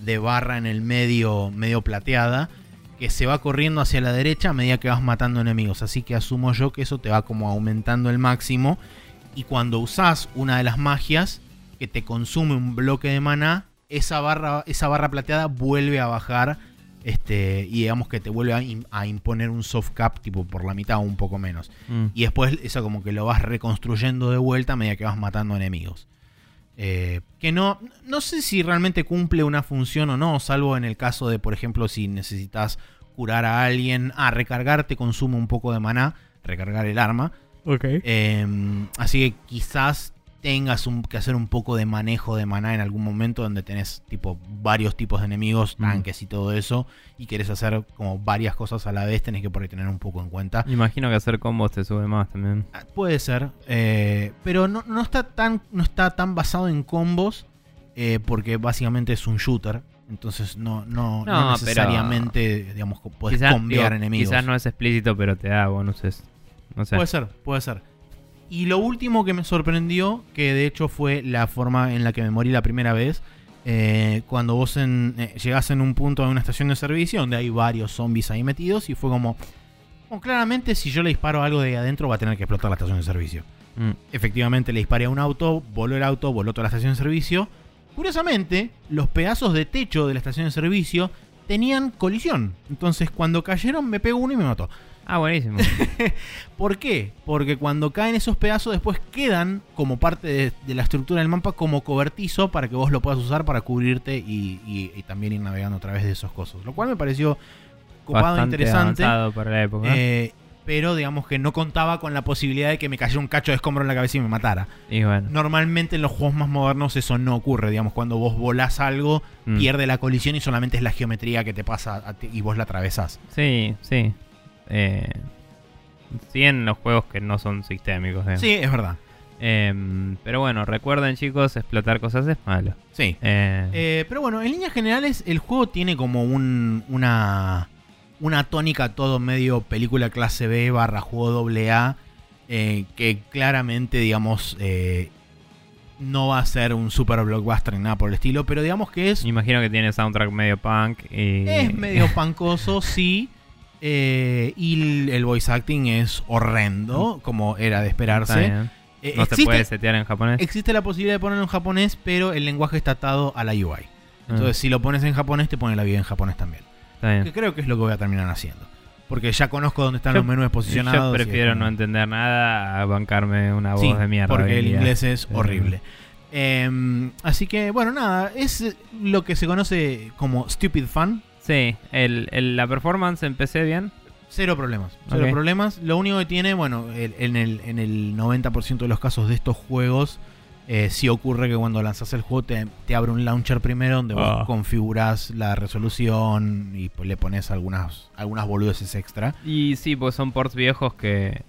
[SPEAKER 1] de barra en el medio, medio plateada, que se va corriendo hacia la derecha a medida que vas matando enemigos. Así que asumo yo que eso te va como aumentando el máximo. Y cuando usás una de las magias que te consume un bloque de maná, esa barra, esa barra plateada vuelve a bajar. Este, y digamos que te vuelve a, im- a imponer un soft cap tipo por la mitad o un poco menos.
[SPEAKER 2] Mm.
[SPEAKER 1] Y después eso como que lo vas reconstruyendo de vuelta a medida que vas matando enemigos. Eh, que no, no sé si realmente cumple una función o no, salvo en el caso de, por ejemplo, si necesitas curar a alguien, ah, recargar te consume un poco de maná, recargar el arma.
[SPEAKER 2] Ok.
[SPEAKER 1] Eh, así que quizás tengas un- que hacer un poco de manejo de maná en algún momento donde tenés tipo varios tipos de enemigos,
[SPEAKER 2] Mm.
[SPEAKER 1] tanques y todo eso, y querés hacer como varias cosas a la vez, tenés que por ahí tener un poco en cuenta.
[SPEAKER 2] Imagino que hacer combos te sube más también.
[SPEAKER 1] Ah, Puede ser, eh, pero no, no está tan, no está tan basado en combos, eh, porque básicamente es un shooter. Entonces no, no, no
[SPEAKER 2] No,
[SPEAKER 1] necesariamente, digamos, podés
[SPEAKER 2] Quizás,
[SPEAKER 1] combiar
[SPEAKER 2] digo,
[SPEAKER 1] enemigos.
[SPEAKER 2] quizás no es explícito, pero te da bonuses. No sé.
[SPEAKER 1] Puede ser, puede ser. Y lo último que me sorprendió, que de hecho fue la forma en la que me morí la primera vez, eh, cuando vos en, eh, llegás en un punto de una estación de servicio donde hay varios zombies ahí metidos y fue como, claramente si yo le disparo algo de ahí adentro va a tener que explotar la estación de servicio.
[SPEAKER 2] Mm.
[SPEAKER 1] Efectivamente le disparé a un auto, voló el auto, voló toda la estación de servicio. Curiosamente, los pedazos de techo de la estación de servicio tenían colisión. Entonces cuando cayeron me pegó uno y me mató.
[SPEAKER 2] Ah, buenísimo. [LAUGHS]
[SPEAKER 1] ¿Por qué? Porque cuando caen esos pedazos después quedan como parte de, de la estructura del mapa como cobertizo para que vos lo puedas usar para cubrirte y, y- y también ir navegando a través de esos cosas. Lo cual me pareció copado,
[SPEAKER 2] Bastante
[SPEAKER 1] interesante.
[SPEAKER 2] para la época.
[SPEAKER 1] eh, pero digamos que no contaba con la posibilidad de que me cayera un cacho de escombro en la cabeza y me matara.
[SPEAKER 2] y bueno.
[SPEAKER 1] Normalmente en los juegos más modernos eso no ocurre. Digamos, cuando vos volás algo,
[SPEAKER 2] Mm.
[SPEAKER 1] pierde la colisión y solamente es la geometría que te pasa a ti y vos la atravesás.
[SPEAKER 2] Sí, sí. Eh, sí en los juegos que no son sistémicos. digamos.
[SPEAKER 1] Sí, es verdad.
[SPEAKER 2] Em, pero bueno, recuerden chicos, explotar cosas es malo.
[SPEAKER 1] Sí.
[SPEAKER 2] Eh,
[SPEAKER 1] Eh, pero bueno, en líneas generales, el juego tiene como un, una, una tónica todo medio película clase B barra juego doble A, eh, que claramente, digamos, eh, no va a ser un super blockbuster ni nada por el estilo, pero digamos que es,
[SPEAKER 2] imagino que tiene soundtrack medio punk y...
[SPEAKER 1] es medio pancoso, sí, Eh, y el, voice acting es horrendo, como era de esperarse. Eh,
[SPEAKER 2] No se puede setear en japonés.
[SPEAKER 1] existe la posibilidad de ponerlo en japonés, pero el lenguaje está atado a la UI. Entonces, si lo pones en japonés, te pone la vida en japonés también. Que creo que es lo que voy a terminar haciendo. Porque ya conozco dónde están
[SPEAKER 2] Yo-
[SPEAKER 1] los menús posicionados.
[SPEAKER 2] Yo prefiero no entender nada a bancarme una voz
[SPEAKER 1] Sí,
[SPEAKER 2] de mierda.
[SPEAKER 1] porque el inglés es
[SPEAKER 2] Sí.
[SPEAKER 1] horrible. Em, así que, bueno, nada, es lo que se conoce como stupid fun.
[SPEAKER 2] Sí, el, el- la performance empecé bien.
[SPEAKER 1] Cero problemas. Cero problemas. Lo único que tiene, bueno, el- en, el, en el 90% de los casos de estos juegos, eh, sí ocurre que cuando lanzas el juego te, te abre un launcher primero donde vos
[SPEAKER 2] Ah.
[SPEAKER 1] configuras la resolución y le pones algunas, algunas boludeces extra.
[SPEAKER 2] Y sí, pues son ports viejos que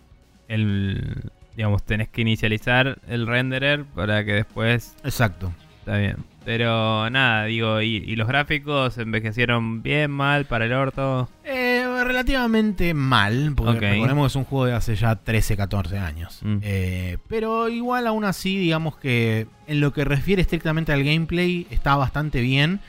[SPEAKER 2] el digamos tenés que inicializar el renderer para que después
[SPEAKER 1] Exacto.
[SPEAKER 2] está bien. Pero nada, digo, y, y los gráficos envejecieron bien, mal, para el orto.
[SPEAKER 1] Eh, relativamente mal, porque
[SPEAKER 2] Ok.
[SPEAKER 1] recordemos que es un juego de hace ya 13, 14 años.
[SPEAKER 2] Mm.
[SPEAKER 1] Eh, pero igual aún así, digamos que en lo que refiere estrictamente al gameplay, está bastante bien.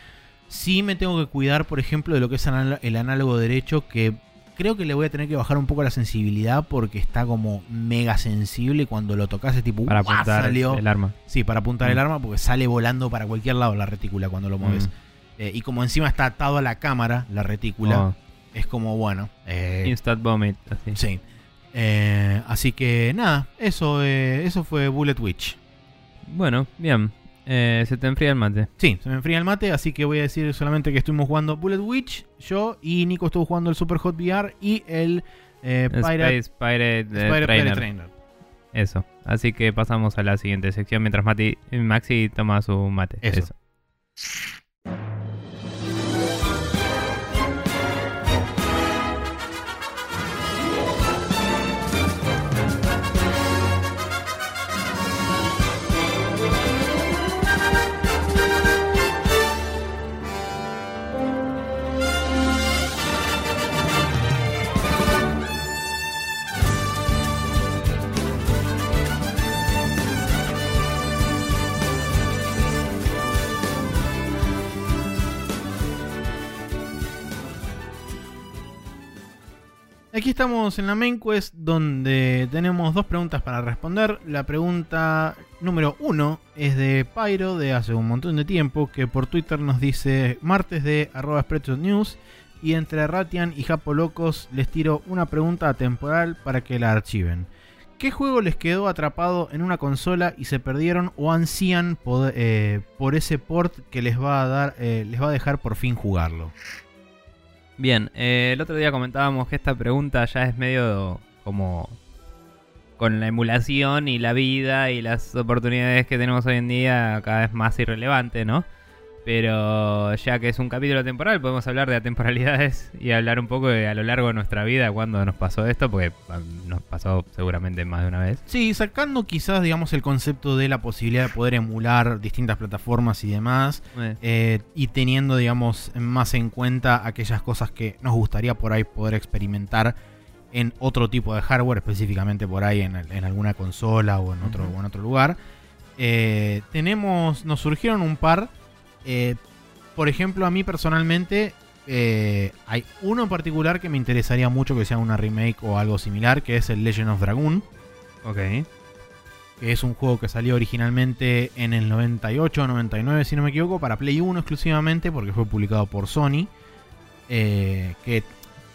[SPEAKER 1] Sí me tengo que cuidar, por ejemplo, de lo que es el análogo derecho, que creo que le voy a tener que bajar un poco la sensibilidad porque está como mega sensible cuando lo tocas es tipo,
[SPEAKER 2] Para
[SPEAKER 1] "Uah,
[SPEAKER 2] apuntar
[SPEAKER 1] salió.
[SPEAKER 2] el arma.
[SPEAKER 1] Sí, para apuntar
[SPEAKER 2] Mm.
[SPEAKER 1] el arma porque sale volando para cualquier lado la retícula cuando lo mueves.
[SPEAKER 2] Mm.
[SPEAKER 1] Eh, y como encima está atado a la cámara, la retícula,
[SPEAKER 2] Oh,
[SPEAKER 1] es como bueno. eh,
[SPEAKER 2] instant vomit, así.
[SPEAKER 1] sí. Eh, así que nada, eso, eh, eso fue Bullet Witch.
[SPEAKER 2] Bueno, bien. Eh, se te enfría el mate.
[SPEAKER 1] Sí, se me enfría el mate, así que voy a decir solamente que estuvimos jugando Bullet Witch, yo y Nico estuvo jugando el Super Hot VR y el eh, Pirate,
[SPEAKER 2] Space Pirate, eh,
[SPEAKER 1] Pirate
[SPEAKER 2] Trainer.
[SPEAKER 1] Trainer.
[SPEAKER 2] Eso. Así que pasamos a la siguiente sección mientras Mati, Maxi toma su mate.
[SPEAKER 1] Eso.
[SPEAKER 2] Eso.
[SPEAKER 1] Aquí estamos en la main quest donde tenemos dos preguntas para responder. La pregunta número uno es de Pyro de hace un montón de tiempo que por Twitter nos dice martes de arroba News y entre Ratian y Japo Locos les tiro una pregunta atemporal para que la archiven. ¿Qué juego les quedó atrapado en una consola y se perdieron o ansían eh, por ese port que les va a dar, eh, les va a dejar por fin jugarlo?
[SPEAKER 2] Bien, eh, el otro día comentábamos que esta pregunta ya es medio como con la emulación y la vida y las oportunidades que tenemos hoy en día cada vez más irrelevante, ¿no? Pero ya que es un capítulo temporal, podemos hablar de atemporalidades y hablar un poco de a lo largo de nuestra vida cuando nos pasó esto, porque ah, nos pasó seguramente más de una vez.
[SPEAKER 1] Sí, sacando quizás, digamos, el concepto de la posibilidad de poder emular distintas plataformas y demás,
[SPEAKER 2] Eh,
[SPEAKER 1] eh, y teniendo, digamos, más en cuenta aquellas cosas que nos gustaría por ahí poder experimentar en otro tipo de hardware, específicamente por ahí en, en alguna consola o en otro, o en otro lugar. Eh, tenemos, nos surgieron un par. Eh, por ejemplo, a mí personalmente eh, hay uno en particular que me interesaría mucho que sea una remake o algo similar, que es el Legend of Dragoon
[SPEAKER 2] ok.
[SPEAKER 1] que es un juego que salió originalmente en el 98 o 99, si no me equivoco, para Play 1 exclusivamente, porque fue publicado por Sony. eh, que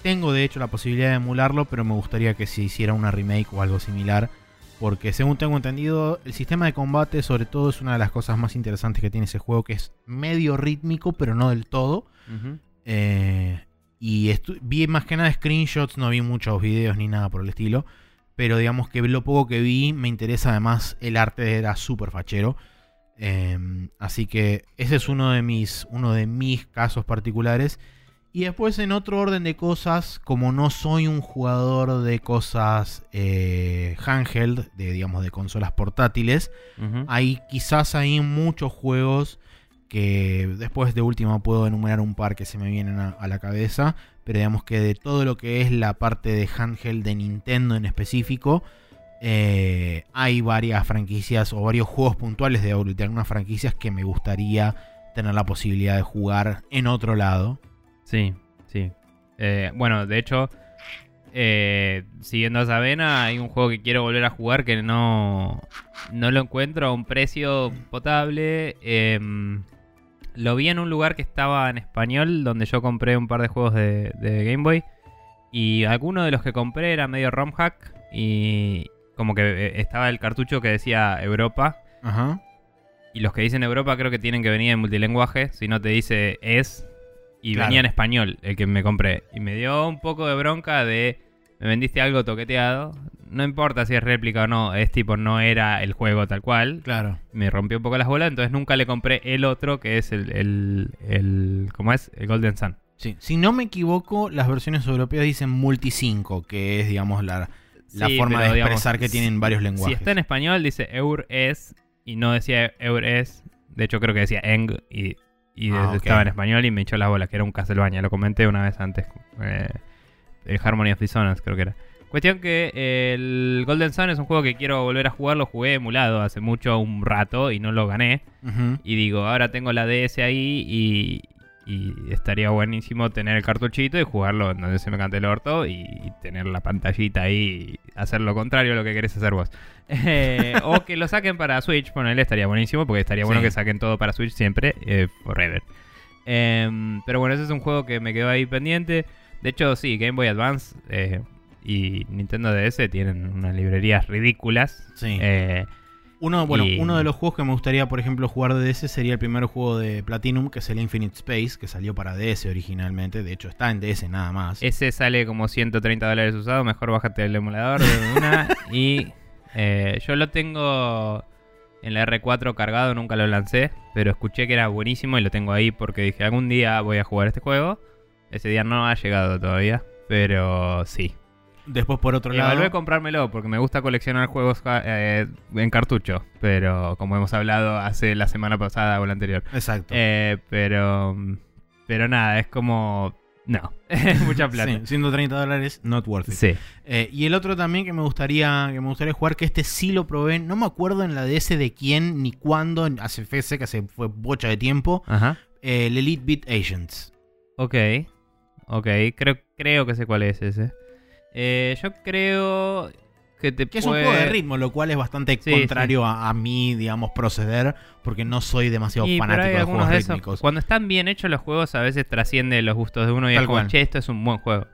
[SPEAKER 1] tengo de hecho la posibilidad de emularlo, pero me gustaría que se hiciera una remake o algo similar. Porque según tengo entendido, el sistema de combate sobre todo es una de las cosas más interesantes que tiene ese juego, que es medio rítmico, pero no del todo. Eh, y vi más que nada screenshots, no vi muchos videos ni nada por el estilo. Pero digamos que lo poco que vi me interesa además el arte era súper fachero. Eh, así que ese es uno de mis, uno de mis casos particulares. Y después en otro orden de cosas, como no soy un jugador de cosas eh, handheld, de digamos de consolas portátiles, hay quizás hay muchos juegos que después de última puedo enumerar un par que se me vienen a, a la cabeza, pero digamos que de todo lo que es la parte de handheld de Nintendo en específico, eh, hay varias franquicias o varios juegos puntuales de, de algunas franquicias que me gustaría tener la posibilidad de jugar en otro lado.
[SPEAKER 2] Sí, sí. Eh, bueno, de hecho, eh, siguiendo esa vena, hay un juego que quiero volver a jugar que no, no lo encuentro a un precio potable. Em, lo vi en un lugar que estaba en español, donde yo compré un par de juegos de, de Game Boy. Y alguno de los que compré era medio ROM hack. Y como que eh, estaba el cartucho que decía Europa.
[SPEAKER 1] Ajá.
[SPEAKER 2] Y los que dicen Europa creo que tienen que venir en multilenguaje. Si no te dice es. Y
[SPEAKER 1] Claro.
[SPEAKER 2] venía en español el que me compré. Y me dio un poco de bronca de. Me vendiste algo toqueteado. No importa si es réplica o no. Es tipo, no era el juego tal cual.
[SPEAKER 1] Claro.
[SPEAKER 2] Me rompió un poco las bolas. Entonces nunca le compré el otro que es el. el, el ¿Cómo es? El Golden Sun.
[SPEAKER 1] Sí. Si no me equivoco, las versiones europeas dicen multi 5, que es, digamos, la, la
[SPEAKER 2] Sí,
[SPEAKER 1] forma
[SPEAKER 2] pero,
[SPEAKER 1] de
[SPEAKER 2] digamos,
[SPEAKER 1] expresar que tienen varios
[SPEAKER 2] Si
[SPEAKER 1] lenguajes.
[SPEAKER 2] está en español dice Eur es. Y no decía Eur es. De hecho creo que decía Eng. Y, y
[SPEAKER 1] Ah,
[SPEAKER 2] estaba en español y me echó las bolas. Que era un Castlevania. Lo comenté una vez antes. eh, el Harmony of Dissonance creo que era. Cuestión que eh, el Golden Sun es un juego que quiero volver a jugar. Lo jugué emulado hace mucho, un rato, y no lo gané. Y digo, ahora tengo la DS ahí y, y estaría buenísimo tener el cartuchito y jugarlo en donde se me cante el orto y, y tener la pantallita ahí y hacer lo contrario a lo que querés hacer vos. Eh, o que lo saquen para Switch, ponele, estaría buenísimo porque estaría bueno
[SPEAKER 1] Sí.
[SPEAKER 2] que saquen todo para Switch siempre, eh, forever. Em, pero bueno, ese es un juego que me quedó ahí pendiente. De hecho, sí, Game Boy Advance eh, y Nintendo DS tienen unas librerías ridículas.
[SPEAKER 1] Sí.
[SPEAKER 2] Eh,
[SPEAKER 1] Uno, bueno,
[SPEAKER 2] Y-
[SPEAKER 1] uno de los juegos que me gustaría, por ejemplo, jugar de DS sería el primer juego de Platinum, que es el Infinite Space, que salió para DS originalmente. De hecho, está en DS nada más.
[SPEAKER 2] Ese sale como 130 dólares usado. Mejor bájate el emulador de una. [LAUGHS] y eh, yo lo tengo en la R4 cargado, nunca lo lancé. Pero escuché que era buenísimo y lo tengo ahí porque dije algún día voy a jugar este juego. Ese día no ha llegado todavía. Pero sí.
[SPEAKER 1] Después, por otro
[SPEAKER 2] Y
[SPEAKER 1] lado.
[SPEAKER 2] evalué comprármelo porque me gusta coleccionar juegos eh, en cartucho. Pero como hemos hablado hace la semana pasada o la anterior.
[SPEAKER 1] Exacto.
[SPEAKER 2] Eh, pero. Pero nada, es como. No. [LAUGHS] Mucha plata.
[SPEAKER 1] Sí, 130 dólares, not worth it.
[SPEAKER 2] Sí.
[SPEAKER 1] Eh, y el otro también que me gustaría que me gustaría jugar, que este sí lo probé, no me acuerdo en la DS de quién ni cuándo, hace sé que hace fue bocha de tiempo,
[SPEAKER 2] Ajá.
[SPEAKER 1] eh, el Elite Beat Agents.
[SPEAKER 2] Ok. Ok. Creo, creo que sé cuál es ese. Eh, yo creo que te
[SPEAKER 1] Que es un juego de ritmo, lo cual es bastante
[SPEAKER 2] Sí,
[SPEAKER 1] contrario A, a mí, digamos, proceder, porque no soy demasiado
[SPEAKER 2] Y,
[SPEAKER 1] fanático de juegos
[SPEAKER 2] de esos-
[SPEAKER 1] rítmicos.
[SPEAKER 2] Cuando están bien hechos los juegos, a veces trasciende los gustos de uno y
[SPEAKER 1] Tal
[SPEAKER 2] es como, che, esto es un buen juego.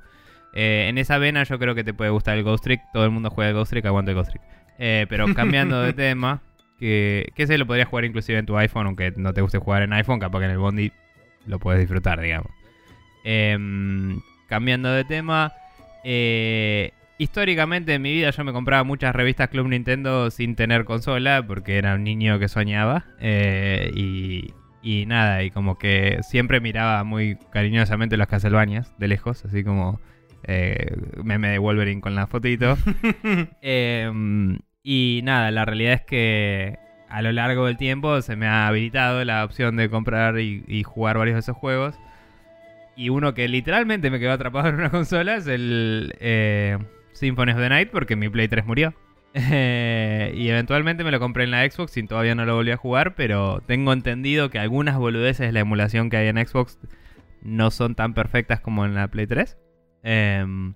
[SPEAKER 2] Eh, en esa vena yo creo que te puede gustar el Ghost Trick. Todo el mundo juega el Ghost Trick, aguanta el Ghost Trick. Eh, pero [LAUGHS] cambiando de tema, que, que ese lo podrías jugar inclusive en tu iPhone, aunque no te guste jugar en iPhone, capaz que en el Bondi lo puedes disfrutar, digamos. Em, cambiando de tema, eh, históricamente en mi vida yo me compraba muchas revistas Club Nintendo sin tener consola, porque era un niño que soñaba. eh, y, y nada, y como que siempre miraba muy cariñosamente las Castlevanias de lejos, así como eh, meme de Wolverine con la fotito. [LAUGHS] Em, y nada, la realidad es que a lo largo del tiempo se me ha habilitado la opción de comprar y, y jugar varios de esos juegos. Y uno que literalmente me quedó atrapado en una consola es el eh, Symphony of the Night porque mi Play 3 murió. [LAUGHS] Y eventualmente me lo compré en la Xbox y todavía no lo volví a jugar, pero tengo entendido que algunas boludeces de la emulación que hay en Xbox no son tan perfectas como en la Play 3. Em,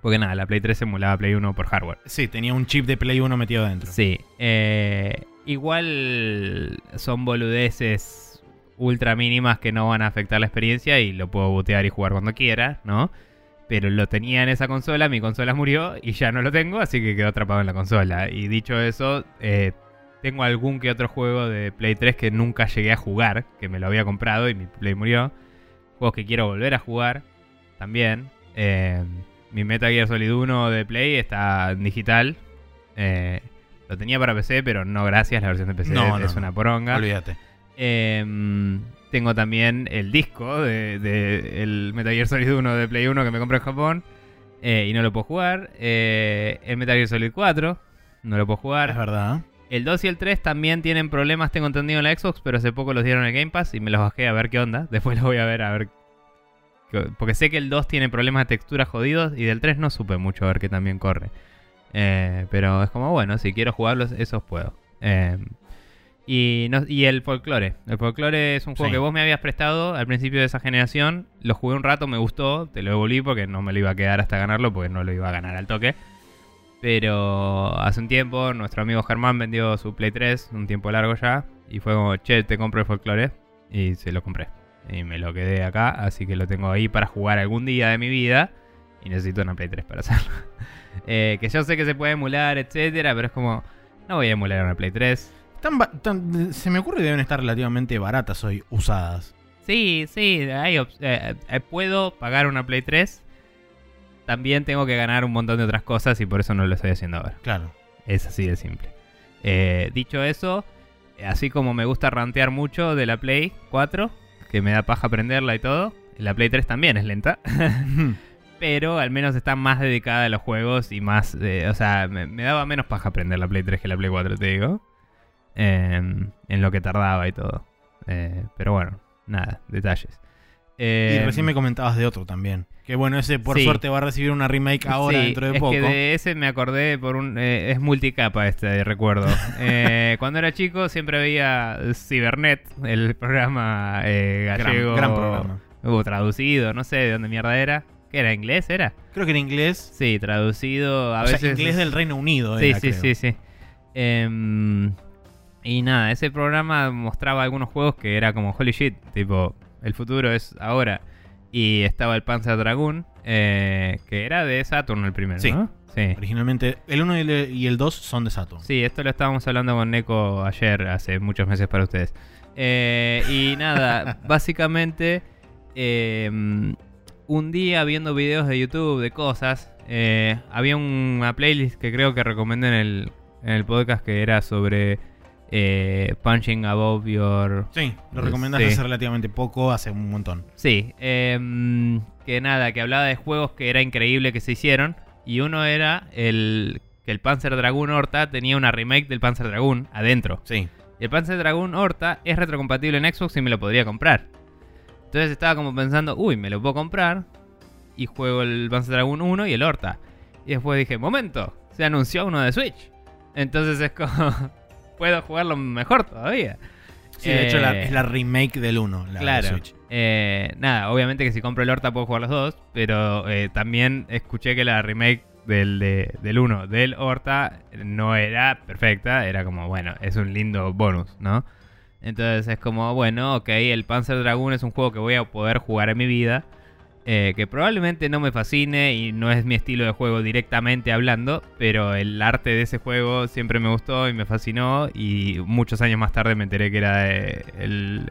[SPEAKER 2] porque nada, la Play 3 emulaba Play 1 por hardware.
[SPEAKER 1] Sí, tenía un chip de Play 1 metido dentro.
[SPEAKER 2] Sí. eh, igual son boludeces ultra mínimas que no van a afectar la experiencia y lo puedo botear y jugar cuando quiera, ¿no? Pero lo tenía en esa consola, mi consola murió y ya no lo tengo, así que quedó atrapado en la consola. Y dicho eso, eh, tengo algún que otro juego de Play 3 que nunca llegué a jugar, que me lo había comprado y mi Play murió. Juegos que quiero volver a jugar también. Eh, mi Metal Gear Solid 1 de Play está en digital. Eh, lo tenía para PC, pero no gracias, la versión de PC
[SPEAKER 1] No, no,
[SPEAKER 2] es
[SPEAKER 1] no.
[SPEAKER 2] una poronga.
[SPEAKER 1] Olvídate.
[SPEAKER 2] Em, tengo también el disco de, de el Metal Gear Solid 1 de Play 1 que me compré en Japón eh, y no lo puedo jugar. Eh, el Metal Gear Solid 4 no lo puedo
[SPEAKER 1] Es
[SPEAKER 2] jugar.
[SPEAKER 1] verdad.
[SPEAKER 2] El 2 y el 3 también tienen problemas, tengo entendido en la Xbox, pero hace poco los dieron en el Game Pass y me los bajé a ver qué onda. [LAUGHS] Después los voy a ver a ver. Porque sé que el 2 tiene problemas de textura jodidos y del 3 no supe mucho a ver que también corre. Eh, pero es como, bueno, si quiero jugarlos, esos puedo. Eh, Y, no- y el folclore. El folclore es un juego
[SPEAKER 1] Sí.
[SPEAKER 2] que vos me habías prestado al principio de esa generación. Lo jugué un rato, me gustó. Te lo devolví porque no me lo iba a quedar hasta ganarlo, porque no lo iba a ganar al toque. Pero hace un tiempo nuestro amigo Germán vendió su Play 3, un tiempo largo ya. Y fue como, che, te compro el folclore. Y se lo compré. Y me lo quedé acá, así que lo tengo ahí para jugar algún día de mi vida. Y necesito una Play 3 para hacerlo. [LAUGHS] Eh, que yo sé que se puede emular, etcétera, pero es como, no voy a emular una Play 3.
[SPEAKER 1] Tan ba- tan- se me ocurre que deben estar relativamente baratas hoy, usadas.
[SPEAKER 2] Sí, sí, hay eh, eh, puedo pagar una Play 3. También tengo que ganar un montón de otras cosas y por eso no lo estoy haciendo ahora.
[SPEAKER 1] Claro.
[SPEAKER 2] Es así de simple. Eh, dicho eso, así como me gusta rantear mucho de la Play 4, que me da paja aprenderla y todo, la Play 3 también es lenta. [LAUGHS] [LAUGHS] pero al menos está más dedicada a los juegos y más. eh, o sea, me, me daba menos paja aprender la Play 3 que la Play 4, te digo. En lo que tardaba y todo. Eh, pero bueno, nada, detalles.
[SPEAKER 1] y
[SPEAKER 2] Em,
[SPEAKER 1] recién me comentabas de otro también. Que bueno, ese por
[SPEAKER 2] Sí.
[SPEAKER 1] suerte va a recibir una remake ahora
[SPEAKER 2] sí,
[SPEAKER 1] dentro de
[SPEAKER 2] es
[SPEAKER 1] poco.
[SPEAKER 2] que de ese me acordé por un. eh, es multicapa este recuerdo. [LAUGHS] Eh, cuando era chico siempre veía Cibernet, el programa
[SPEAKER 1] Gran-
[SPEAKER 2] gallego.
[SPEAKER 1] gran programa.
[SPEAKER 2] O traducido, no sé de dónde mierda era. ¿Qué era? ¿Inglés era?
[SPEAKER 1] Creo que en inglés.
[SPEAKER 2] Sí, traducido a
[SPEAKER 1] o sea, inglés del Reino Unido.
[SPEAKER 2] Sí,
[SPEAKER 1] era,
[SPEAKER 2] sí,
[SPEAKER 1] creo.
[SPEAKER 2] sí, sí. Em, y nada, ese programa mostraba algunos juegos que era como holy shit, tipo, el futuro es ahora. Y estaba el Panzer Dragoon, eh, que era de Saturn el primero,
[SPEAKER 1] Sí.
[SPEAKER 2] ¿no? Sí.
[SPEAKER 1] Originalmente, el 1 y el 2 son de Saturn.
[SPEAKER 2] Sí, esto lo estábamos hablando con Neko ayer, hace muchos meses para ustedes. Eh, y nada, [LAUGHS] básicamente, eh, un día viendo videos de YouTube de cosas, eh, había una playlist que creo que recomendé en el, en el podcast que era sobre eh, Punching Above Your...
[SPEAKER 1] Sí, lo recomendaste
[SPEAKER 2] Sí.
[SPEAKER 1] hace relativamente poco, hace un montón.
[SPEAKER 2] Sí, em, que nada, que hablaba de juegos que era increíble que se hicieron. Y uno era el que el Panzer Dragoon Horta tenía una remake del Panzer Dragoon adentro.
[SPEAKER 1] Sí.
[SPEAKER 2] El Panzer Dragoon Horta es retrocompatible en Xbox y me lo podría comprar. Entonces estaba como pensando, uy, me lo puedo comprar. Y juego el Panzer Dragoon 1 y el Horta. Y después dije, momento, se anunció uno de Switch. Entonces es como, [LAUGHS] puedo jugarlo mejor todavía.
[SPEAKER 1] Sí, de hecho la-
[SPEAKER 2] Eh,
[SPEAKER 1] es la remake del 1, la de
[SPEAKER 2] claro.
[SPEAKER 1] Switch.
[SPEAKER 2] Eh, nada, obviamente que si compro el Horta puedo jugar los dos, pero eh, también escuché que la remake del, de- del 1 del Horta no era perfecta, era como, bueno, es un lindo bonus, ¿no? Entonces es como, bueno, ok, el Panzer Dragoon es un juego que voy a poder jugar en mi vida, eh, que probablemente no me fascine y no es mi estilo de juego directamente hablando, pero el arte de ese juego siempre me gustó y me fascinó y muchos años más tarde me enteré que era eh, el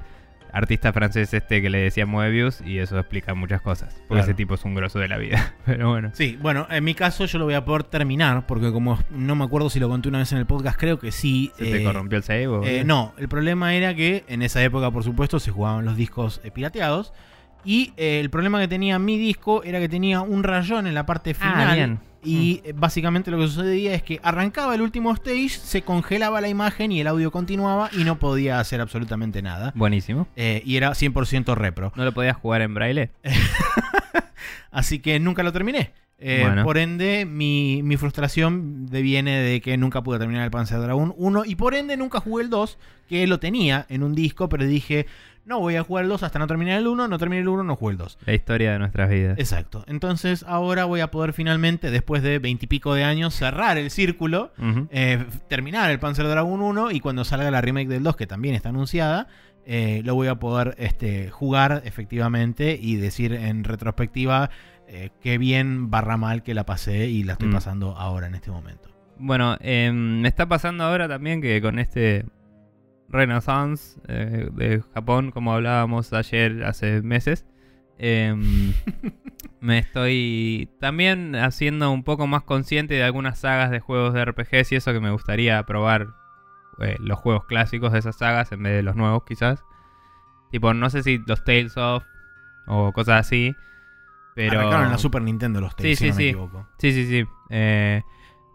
[SPEAKER 2] artista francés este que le decía Moebius y eso explica muchas cosas, porque
[SPEAKER 1] Claro.
[SPEAKER 2] ese tipo es un grosso de la vida, [LAUGHS] pero bueno.
[SPEAKER 1] Sí, bueno, en mi caso yo lo voy a poder terminar, porque como no me acuerdo si lo conté una vez en el podcast, creo que sí.
[SPEAKER 2] ¿Se te
[SPEAKER 1] eh,
[SPEAKER 2] corrompió el save?
[SPEAKER 1] eh, no, el problema era que en esa época, por supuesto, se jugaban los discos eh, pirateados. Y eh, el problema que tenía mi disco era que tenía un rayón en la parte final.
[SPEAKER 2] Ah, bien.
[SPEAKER 1] Y eh, básicamente lo que sucedía es que arrancaba el último stage, se congelaba la imagen y el audio continuaba y no podía hacer absolutamente nada.
[SPEAKER 2] Buenísimo.
[SPEAKER 1] Eh, y era 100% repro.
[SPEAKER 2] ¿No lo podías jugar en braille? [LAUGHS]
[SPEAKER 1] Así que nunca lo terminé. Eh,
[SPEAKER 2] Bueno.
[SPEAKER 1] Por ende, mi, mi frustración deviene de que nunca pude terminar el Panzer Dragoon 1 y por ende nunca jugué el 2, que lo tenía en un disco, pero dije, no voy a jugar el 2 hasta no terminar el 1, no terminé el 1, no jugué el 2.
[SPEAKER 2] La historia de nuestras vidas.
[SPEAKER 1] Exacto. Entonces ahora voy a poder finalmente, después de veintipico de años, cerrar el círculo, eh, terminar el Panzer Dragoon 1 y cuando salga la remake del 2, que también está anunciada, eh, lo voy a poder este, jugar efectivamente y decir en retrospectiva eh, qué bien barra mal que la pasé y la estoy
[SPEAKER 2] Mm.
[SPEAKER 1] pasando ahora en este momento.
[SPEAKER 2] Bueno, em, me está pasando ahora también que con este Renaissance eh, de Japón, como hablábamos ayer, hace meses, em, [LAUGHS] me estoy también haciendo un poco más consciente de algunas sagas de juegos de RPGs y eso que me gustaría probar eh, los juegos clásicos de esas sagas en vez de los nuevos quizás. Tipo, no sé si los Tales of o cosas así. Pero...
[SPEAKER 1] Arrancaron en la Super Nintendo los Tales,
[SPEAKER 2] Sí,
[SPEAKER 1] si
[SPEAKER 2] sí,
[SPEAKER 1] no me
[SPEAKER 2] sí.
[SPEAKER 1] equivoco.
[SPEAKER 2] Sí, sí, sí. Eh,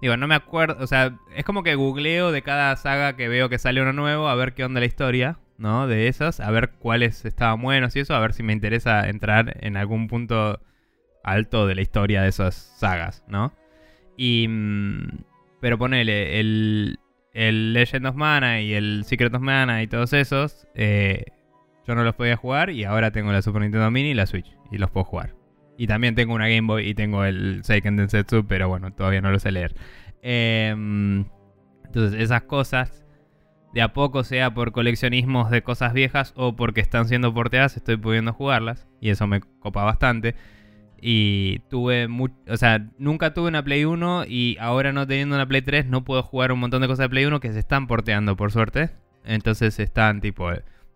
[SPEAKER 2] digo, no me acuerdo. O sea, es como que googleo de cada saga que veo que sale uno nuevo a ver qué onda la historia, ¿no? De esas, a ver cuáles estaban buenos y eso, a ver si me interesa entrar en algún punto alto de la historia de esas sagas, ¿no? Y. mm, Pero ponele, el, el Legend of Mana y el Secret of Mana y todos esos, eh, yo no los podía jugar y ahora tengo la Super Nintendo Mini y la Switch y los puedo jugar. Y también tengo una Game Boy y tengo el Seiken Densetsu, pero bueno, todavía no lo sé leer. Em, entonces, esas cosas, de a poco, sea por coleccionismos de cosas viejas o porque están siendo porteadas, estoy pudiendo jugarlas. Y eso me copa bastante. Y tuve mucho, o sea, nunca tuve una Play 1 y ahora no teniendo una Play 3 no puedo jugar un montón de cosas de Play 1 que se están porteando, por suerte. Entonces están tipo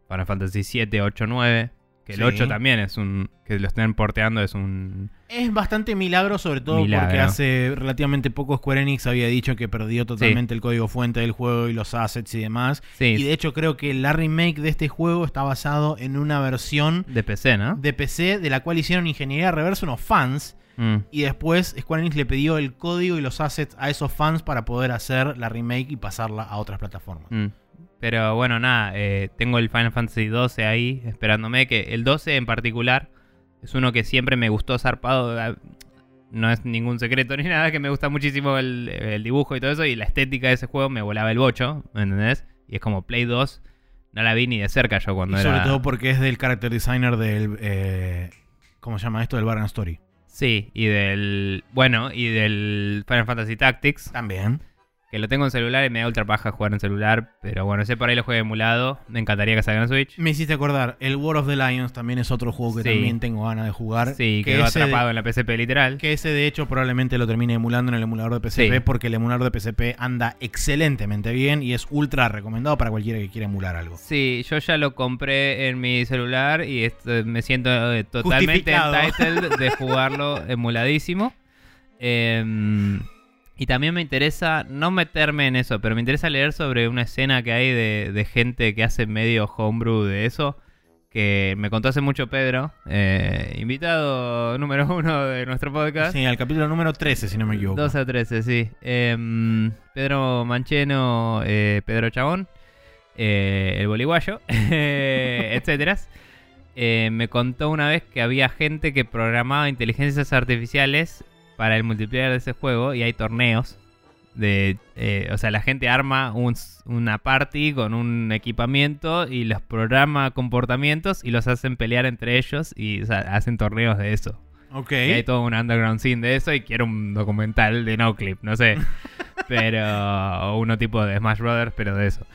[SPEAKER 2] Final Fantasy 7, 8, 9, que el
[SPEAKER 1] Sí.
[SPEAKER 2] 8 también es un. Que lo estén porteando es un.
[SPEAKER 1] Es bastante milagro, sobre todo
[SPEAKER 2] Milagro.
[SPEAKER 1] porque hace relativamente poco Square Enix había dicho que perdió totalmente el código fuente del juego y los assets y demás.
[SPEAKER 2] Sí,
[SPEAKER 1] Y de hecho creo que la remake de este juego está basado en una versión
[SPEAKER 2] de PC, ¿no?
[SPEAKER 1] de PC de la cual hicieron ingeniería reversa unos fans.
[SPEAKER 2] Mm.
[SPEAKER 1] Y después Square Enix le pidió el código y los assets a esos fans para poder hacer la remake y pasarla a otras plataformas.
[SPEAKER 2] Mm. Pero bueno, nada, eh, tengo el Final Fantasy 12 ahí esperándome, que el 12 en particular es uno que siempre me gustó zarpado. eh, No es ningún secreto [LAUGHS] ni nada, que me gusta muchísimo el, el dibujo y todo eso, y la estética de ese juego me volaba el bocho, ¿me entendés? Y es como Play 2, no la vi ni de cerca yo
[SPEAKER 1] Y
[SPEAKER 2] cuando
[SPEAKER 1] sobre
[SPEAKER 2] era...
[SPEAKER 1] todo porque es del character designer del... eh, ¿Cómo se llama esto? Del Baron Story.
[SPEAKER 2] Sí, y del... Bueno, y del Final Fantasy Tactics,
[SPEAKER 1] También.
[SPEAKER 2] Que lo tengo en celular y me da ultra paja jugar en celular, pero bueno, ese por ahí lo juego emulado, me encantaría que salga en Switch.
[SPEAKER 1] Me hiciste acordar, el War of the Lions también es otro juego que
[SPEAKER 2] Sí.
[SPEAKER 1] también tengo ganas de jugar.
[SPEAKER 2] Sí,
[SPEAKER 1] que
[SPEAKER 2] quedó
[SPEAKER 1] de-
[SPEAKER 2] atrapado en la PSP literal.
[SPEAKER 1] Que ese de hecho probablemente lo termine emulando en el emulador de
[SPEAKER 2] Sí.
[SPEAKER 1] porque el emulador de PSP anda excelentemente bien y es ultra recomendado para cualquiera que quiera emular algo.
[SPEAKER 2] Sí, yo ya lo compré en mi celular y me siento eh, totalmente entitled de jugarlo [LAUGHS] emuladísimo. Em, y también me interesa, no meterme en eso, pero me interesa leer sobre una escena que hay de, de gente que hace medio homebrew de eso. Que me contó hace mucho Pedro, eh, invitado número uno de nuestro podcast.
[SPEAKER 1] Sí, al capítulo número 13, si no me equivoco.
[SPEAKER 2] 12 a 13, sí. Em, Pedro Mancheno, eh, Pedro Chabón, eh, el boliguayo, [LAUGHS] eh, etcétera. Eh, me contó una vez que había gente que programaba inteligencias artificiales para el multiplayer de ese juego y hay torneos. De, eh, o sea, la gente arma un- una party con un equipamiento y los programa comportamientos y los hacen pelear entre ellos y o sea, hacen torneos de eso.
[SPEAKER 1] Ok.
[SPEAKER 2] Y hay todo un underground scene de eso y quiero un documental de no clip, no sé. [LAUGHS] pero. O uno tipo de Smash Brothers, pero de eso.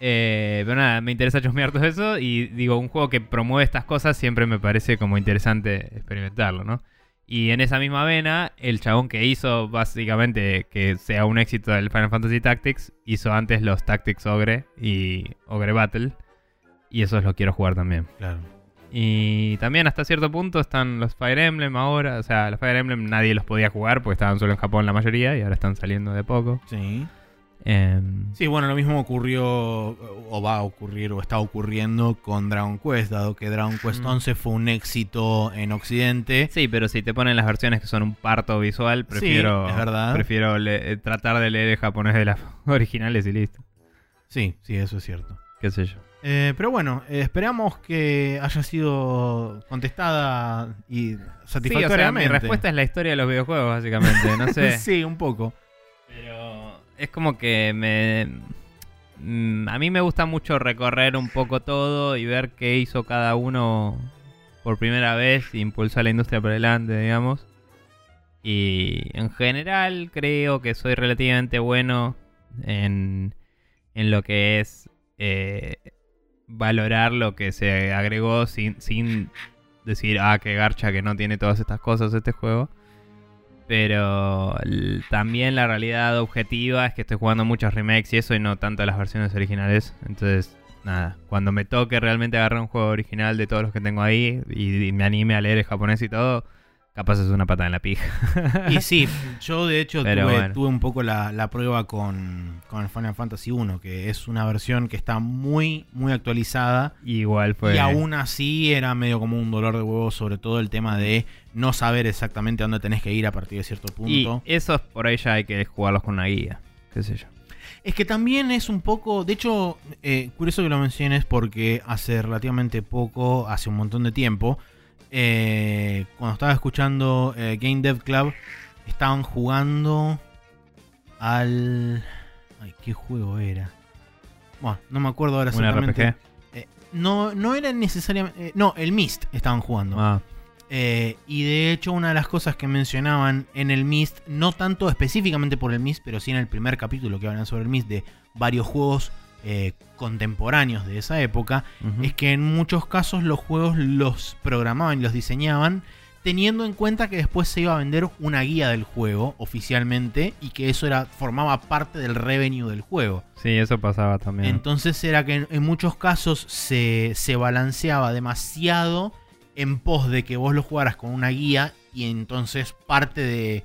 [SPEAKER 2] Eh, pero nada, me interesa chusmear todo eso. Y digo, un juego que promueve estas cosas siempre me parece como interesante experimentarlo, ¿no? Y en esa misma vena, el chabón que hizo básicamente que sea un éxito del Final Fantasy Tactics, hizo antes los Tactics Ogre y Ogre Battle. Y esos los quiero jugar también.
[SPEAKER 1] Claro.
[SPEAKER 2] Y también hasta cierto punto están los Fire Emblem ahora. O sea, los Fire Emblem nadie los podía jugar porque estaban solo en Japón la mayoría y ahora están saliendo de poco.
[SPEAKER 1] Sí.
[SPEAKER 2] Em,
[SPEAKER 1] Sí, bueno, lo mismo ocurrió o va a ocurrir o está ocurriendo con Dragon Quest, dado que Dragon Quest
[SPEAKER 2] Mm.
[SPEAKER 1] 11 fue un éxito en Occidente.
[SPEAKER 2] sí, pero si te ponen las versiones que son un parto visual, prefiero,
[SPEAKER 1] es verdad.
[SPEAKER 2] prefiero le- eh, tratar de leer el japonés de las [LAUGHS] originales y listo.
[SPEAKER 1] Sí, sí, eso es cierto.
[SPEAKER 2] Qué sé yo.
[SPEAKER 1] Eh, pero bueno, eh, esperamos que haya sido contestada y
[SPEAKER 2] Sí, o sea,
[SPEAKER 1] satisfactoriamente.
[SPEAKER 2] mi respuesta es la historia de los videojuegos, básicamente. No [LAUGHS] sé.
[SPEAKER 1] sí, un poco.
[SPEAKER 2] Pero es como que me... mm, A mí me gusta mucho recorrer un poco todo y ver qué hizo cada uno por primera vez e impulsar la industria por delante, digamos. Y en general creo que soy relativamente bueno en, en lo que es eh, valorar lo que se agregó sin, sin decir, ah, qué garcha que no tiene todas estas cosas este juego. Pero también la realidad objetiva es que estoy jugando muchos remakes y eso y no tanto las versiones originales. Entonces, nada, cuando me toque realmente agarrar un juego original de todos los que tengo ahí y, y me anime a leer el japonés y todo, capaz es una patada en la pija.
[SPEAKER 1] Y sí, [LAUGHS] yo de hecho tuve,
[SPEAKER 2] bueno.
[SPEAKER 1] tuve un poco la, la prueba con, con el Final Fantasy 1, que es una versión que está muy, muy actualizada.
[SPEAKER 2] Igual fue...
[SPEAKER 1] Y aún así era medio como un dolor de huevo, sobre todo el tema de no saber exactamente dónde tenés que ir a partir de cierto
[SPEAKER 2] Y
[SPEAKER 1] punto.
[SPEAKER 2] esos por ahí ya hay que jugarlos con una guía, qué sé yo.
[SPEAKER 1] Es que también es un poco, de hecho, eh, curioso que lo menciones porque hace relativamente poco, hace un montón de tiempo, eh, cuando estaba escuchando eh, Game Dev Club, estaban jugando al... Ay, ¿qué juego era? Bueno, no me acuerdo ahora exactamente.
[SPEAKER 2] RPG.
[SPEAKER 1] Eh, no, no era necesariamente. eh, no, el Mist estaban jugando.
[SPEAKER 2] Ah,
[SPEAKER 1] Eh, y de hecho, una de las cosas que mencionaban en el Mist, no tanto específicamente por el Mist, pero sí en el primer capítulo que hablan sobre el Mist de varios juegos eh, contemporáneos de esa época, es que en muchos casos los juegos los programaban y los diseñaban teniendo en cuenta que después se iba a vender una guía del juego oficialmente y que eso era formaba parte del revenue del juego.
[SPEAKER 2] Sí, eso pasaba también.
[SPEAKER 1] Entonces era que en, en muchos casos se, se balanceaba demasiado en pos de que vos lo jugaras con una guía y entonces parte de,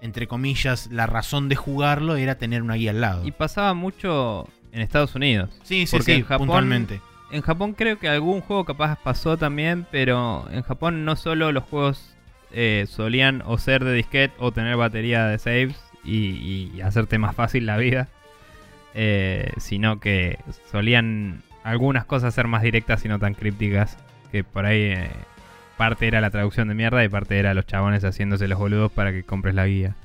[SPEAKER 1] entre comillas, la razón de jugarlo era tener una guía al lado.
[SPEAKER 2] Y pasaba mucho en Estados Unidos.
[SPEAKER 1] sí, sí,
[SPEAKER 2] porque
[SPEAKER 1] sí,
[SPEAKER 2] en Japón-
[SPEAKER 1] puntualmente.
[SPEAKER 2] En Japón creo que algún juego capaz pasó también, pero en Japón no solo los juegos eh, solían o ser de disquete o tener batería de saves y, y hacerte más fácil la vida, eh, sino que solían algunas cosas ser más directas y no tan crípticas, que por ahí eh, parte era la traducción de mierda y parte era los chabones haciéndose los boludos para que compres la guía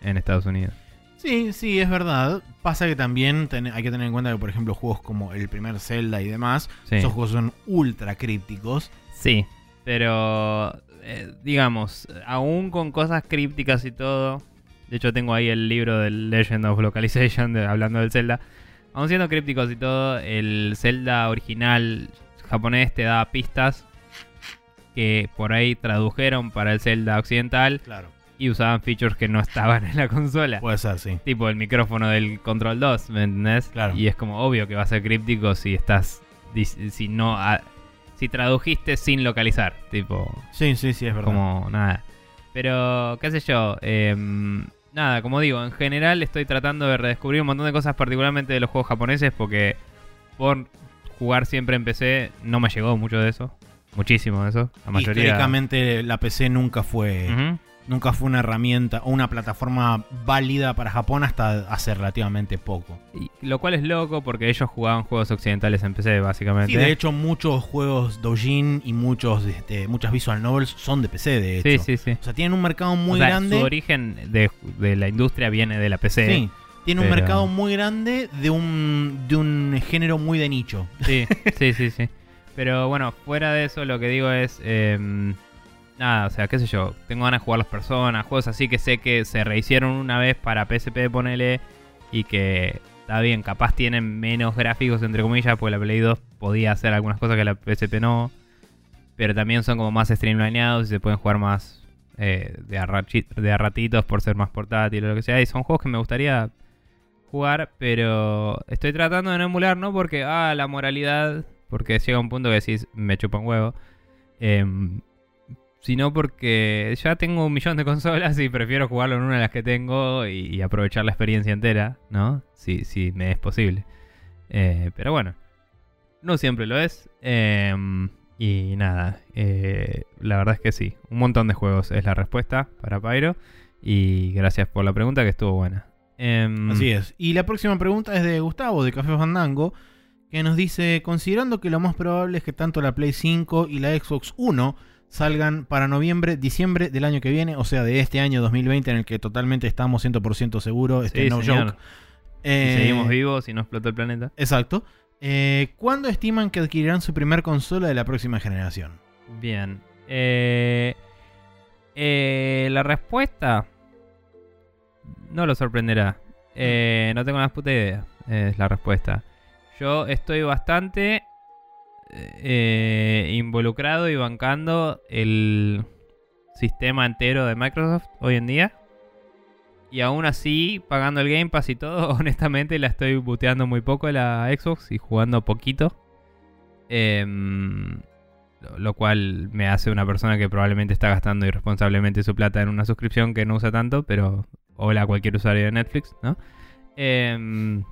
[SPEAKER 2] en Estados Unidos.
[SPEAKER 1] Sí, sí, es verdad. Pasa que también ten- hay que tener en cuenta que, por ejemplo, juegos como el primer Zelda y demás,
[SPEAKER 2] Sí.
[SPEAKER 1] esos juegos son ultra crípticos.
[SPEAKER 2] Sí, pero eh, digamos, aún con cosas crípticas y todo, de hecho tengo ahí el libro del Legend of Localization de- hablando del Zelda, aún siendo crípticos y todo, el Zelda original japonés te da pistas que por ahí tradujeron para el Zelda occidental
[SPEAKER 1] Claro.
[SPEAKER 2] Y usaban features que no estaban en la consola.
[SPEAKER 1] Puede ser, sí.
[SPEAKER 2] Tipo el micrófono del Control 2, ¿me entendés?
[SPEAKER 1] Claro.
[SPEAKER 2] Y es como obvio que va a ser críptico si estás. Si no. si tradujiste sin localizar. Tipo.
[SPEAKER 1] Sí, sí, sí, es verdad.
[SPEAKER 2] Como nada. Pero, qué sé yo. em, nada, como digo, en general estoy tratando de redescubrir un montón de cosas, particularmente de los juegos japoneses, porque por jugar siempre en PC no me llegó mucho de eso. Muchísimo de eso. La mayoría.
[SPEAKER 1] Históricamente la PC nunca fue,
[SPEAKER 2] Ujú.
[SPEAKER 1] Nunca fue una herramienta o una plataforma válida para Japón hasta hace relativamente poco.
[SPEAKER 2] Y- lo cual es loco porque ellos jugaban juegos occidentales en PC, básicamente.
[SPEAKER 1] Sí, de hecho muchos juegos Dojin y muchos, este, muchas visual novels son de PC, de
[SPEAKER 2] Sí,
[SPEAKER 1] hecho.
[SPEAKER 2] sí, sí.
[SPEAKER 1] O sea, tienen un mercado muy
[SPEAKER 2] O sea,
[SPEAKER 1] grande.
[SPEAKER 2] Su origen de, de la industria viene de la PC.
[SPEAKER 1] Sí, tiene un mercado muy grande de un, de un género muy de nicho.
[SPEAKER 2] Sí, [LAUGHS] sí, sí, sí. Pero bueno, fuera de eso, lo que digo es. em, nada, o sea, qué sé yo. Tengo ganas de jugar las personas, juegos así que sé que se rehicieron una vez para PSP, ponele. Y que está bien, capaz tienen menos gráficos, entre comillas, porque la Play 2 podía hacer algunas cosas que la PSP no. Pero también son como más streamlineados y se pueden jugar más eh, de, a ratitos por ser más portátil o lo que sea. Y son juegos que me gustaría jugar, pero estoy tratando de no emular, no porque, ah, la moralidad, porque llega un punto que decís, me chupa un huevo, em, sino porque ya tengo un millón de consolas y prefiero jugarlo en una de las que tengo y, aprovechar la experiencia entera, ¿no? Si, me es posible. Eh, pero bueno, no siempre lo es. em, y nada, eh, la verdad es que sí, un montón de juegos es la respuesta para Pyro. Y gracias por la pregunta que estuvo buena. Em,
[SPEAKER 1] Así es. Y la próxima pregunta es de Gustavo, de Café Fandango, que nos dice, considerando que lo más probable es que tanto la Play 5 y la Xbox One salgan para noviembre, diciembre del año que viene, o sea, de este año 2020 en el que totalmente estamos 100% seguros, este
[SPEAKER 2] Sí,
[SPEAKER 1] no
[SPEAKER 2] señor.
[SPEAKER 1] joke.
[SPEAKER 2] Y
[SPEAKER 1] Eh,
[SPEAKER 2] seguimos vivos y no explotó el planeta.
[SPEAKER 1] Exacto. Eh, ¿Cuándo estiman que adquirirán su primer consola de la próxima generación?
[SPEAKER 2] Bien. Eh, eh, la respuesta no lo sorprenderá. Eh, no tengo más puta idea. Es la respuesta. Yo estoy bastante eh, involucrado y bancando el sistema entero de Microsoft hoy en día. Y aún así, pagando el Game Pass y todo, [LAUGHS] honestamente la estoy buteando muy poco la Xbox y jugando poquito. Em, lo- cual me hace una persona que probablemente está gastando irresponsablemente su plata en una suscripción que no usa tanto, pero hola a cualquier usuario de Netflix, ¿no? Em,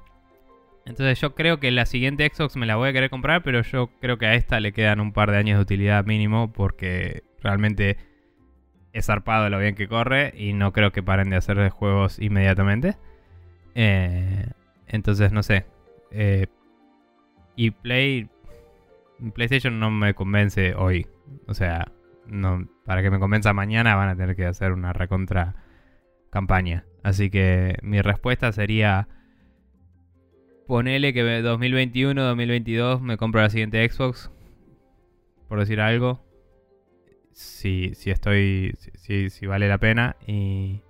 [SPEAKER 2] entonces yo creo que la siguiente Xbox me la voy a querer comprar, pero yo creo que a esta le quedan un par de años de utilidad mínimo porque realmente es zarpado lo bien que corre y no creo que paren de hacer juegos inmediatamente. Eh, entonces no sé. Eh, y Play PlayStation no me convence hoy. O sea, para que me convenza mañana van a tener que hacer una recontra campaña. Así que mi respuesta sería ponele que 2021, 2022 me compro la siguiente Xbox. Por decir algo. Si, si estoy. Si, si vale la pena. Y,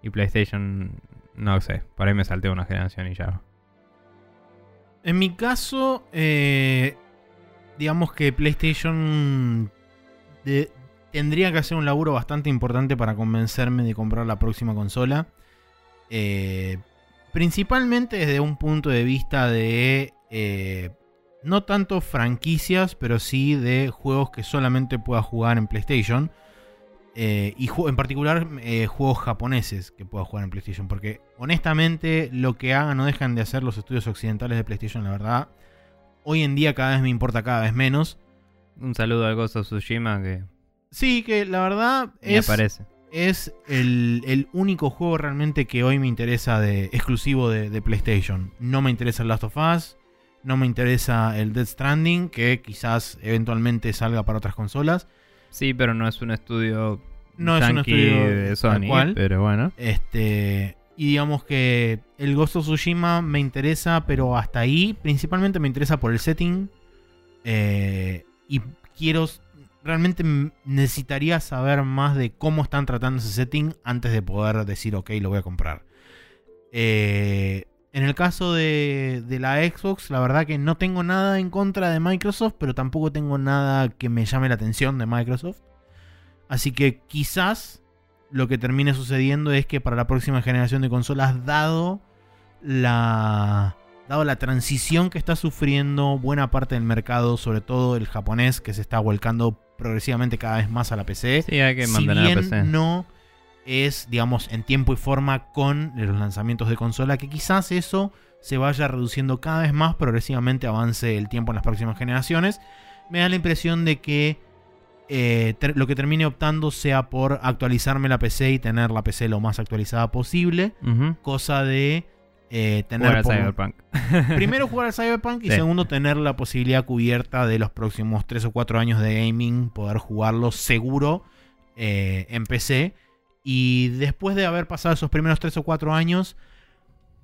[SPEAKER 2] y PlayStation. No sé. Por ahí me salté una generación y ya.
[SPEAKER 1] En mi caso, eh, digamos que PlayStation tendría que hacer un laburo bastante importante para convencerme de comprar la próxima consola. Eh, principalmente desde un punto de vista de eh, no tanto franquicias, pero sí de juegos que solamente pueda jugar en PlayStation. Eh, y en particular eh, juegos japoneses que pueda jugar en PlayStation. Porque honestamente lo que hagan o dejan de hacer los estudios occidentales de PlayStation, la verdad, hoy en día cada vez me importa cada vez menos.
[SPEAKER 2] Un saludo al Ghost of Tsushima que
[SPEAKER 1] Sí, que la verdad
[SPEAKER 2] me
[SPEAKER 1] es,
[SPEAKER 2] aparece.
[SPEAKER 1] Es el, el único juego realmente que hoy me interesa de exclusivo de, de PlayStation. No me interesa el Last of Us, no me interesa el Dead Stranding, que quizás eventualmente salga para otras consolas.
[SPEAKER 2] Sí, pero no es un estudio
[SPEAKER 1] No es un estudio
[SPEAKER 2] de Sony,
[SPEAKER 1] cual.
[SPEAKER 2] pero bueno.
[SPEAKER 1] Este, y digamos que el Ghost of Tsushima me interesa, pero hasta ahí. Principalmente me interesa por el setting. eh, y quiero. Realmente necesitaría saber más de cómo están tratando ese setting antes de poder decir, ok, lo voy a comprar. Eh, en el caso de, de la Xbox, la verdad que no tengo nada en contra de Microsoft, pero tampoco tengo nada que me llame la atención de Microsoft. Así que quizás lo que termine sucediendo es que para la próxima generación de consolas, dado la, dado la transición que está sufriendo buena parte del mercado, sobre todo el japonés, que se está volcando progresivamente cada vez más a la PC,
[SPEAKER 2] Sí, hay que
[SPEAKER 1] si
[SPEAKER 2] mantener
[SPEAKER 1] bien
[SPEAKER 2] a PC.
[SPEAKER 1] no es, digamos, en tiempo y forma con los lanzamientos de consola, que quizás eso se vaya reduciendo cada vez más, progresivamente avance el tiempo en las próximas generaciones, me da la impresión de que eh, lo que termine optando sea por actualizarme la PC y tener la PC lo más actualizada posible, cosa de eh, tener
[SPEAKER 2] Jugar al Cyberpunk. [LAUGHS]
[SPEAKER 1] primero jugar al Cyberpunk y
[SPEAKER 2] Sí.
[SPEAKER 1] segundo tener la posibilidad cubierta de los próximos 3 o 4 años de gaming, poder jugarlo seguro eh, en PC. Y después de haber pasado esos primeros 3 o 4 años,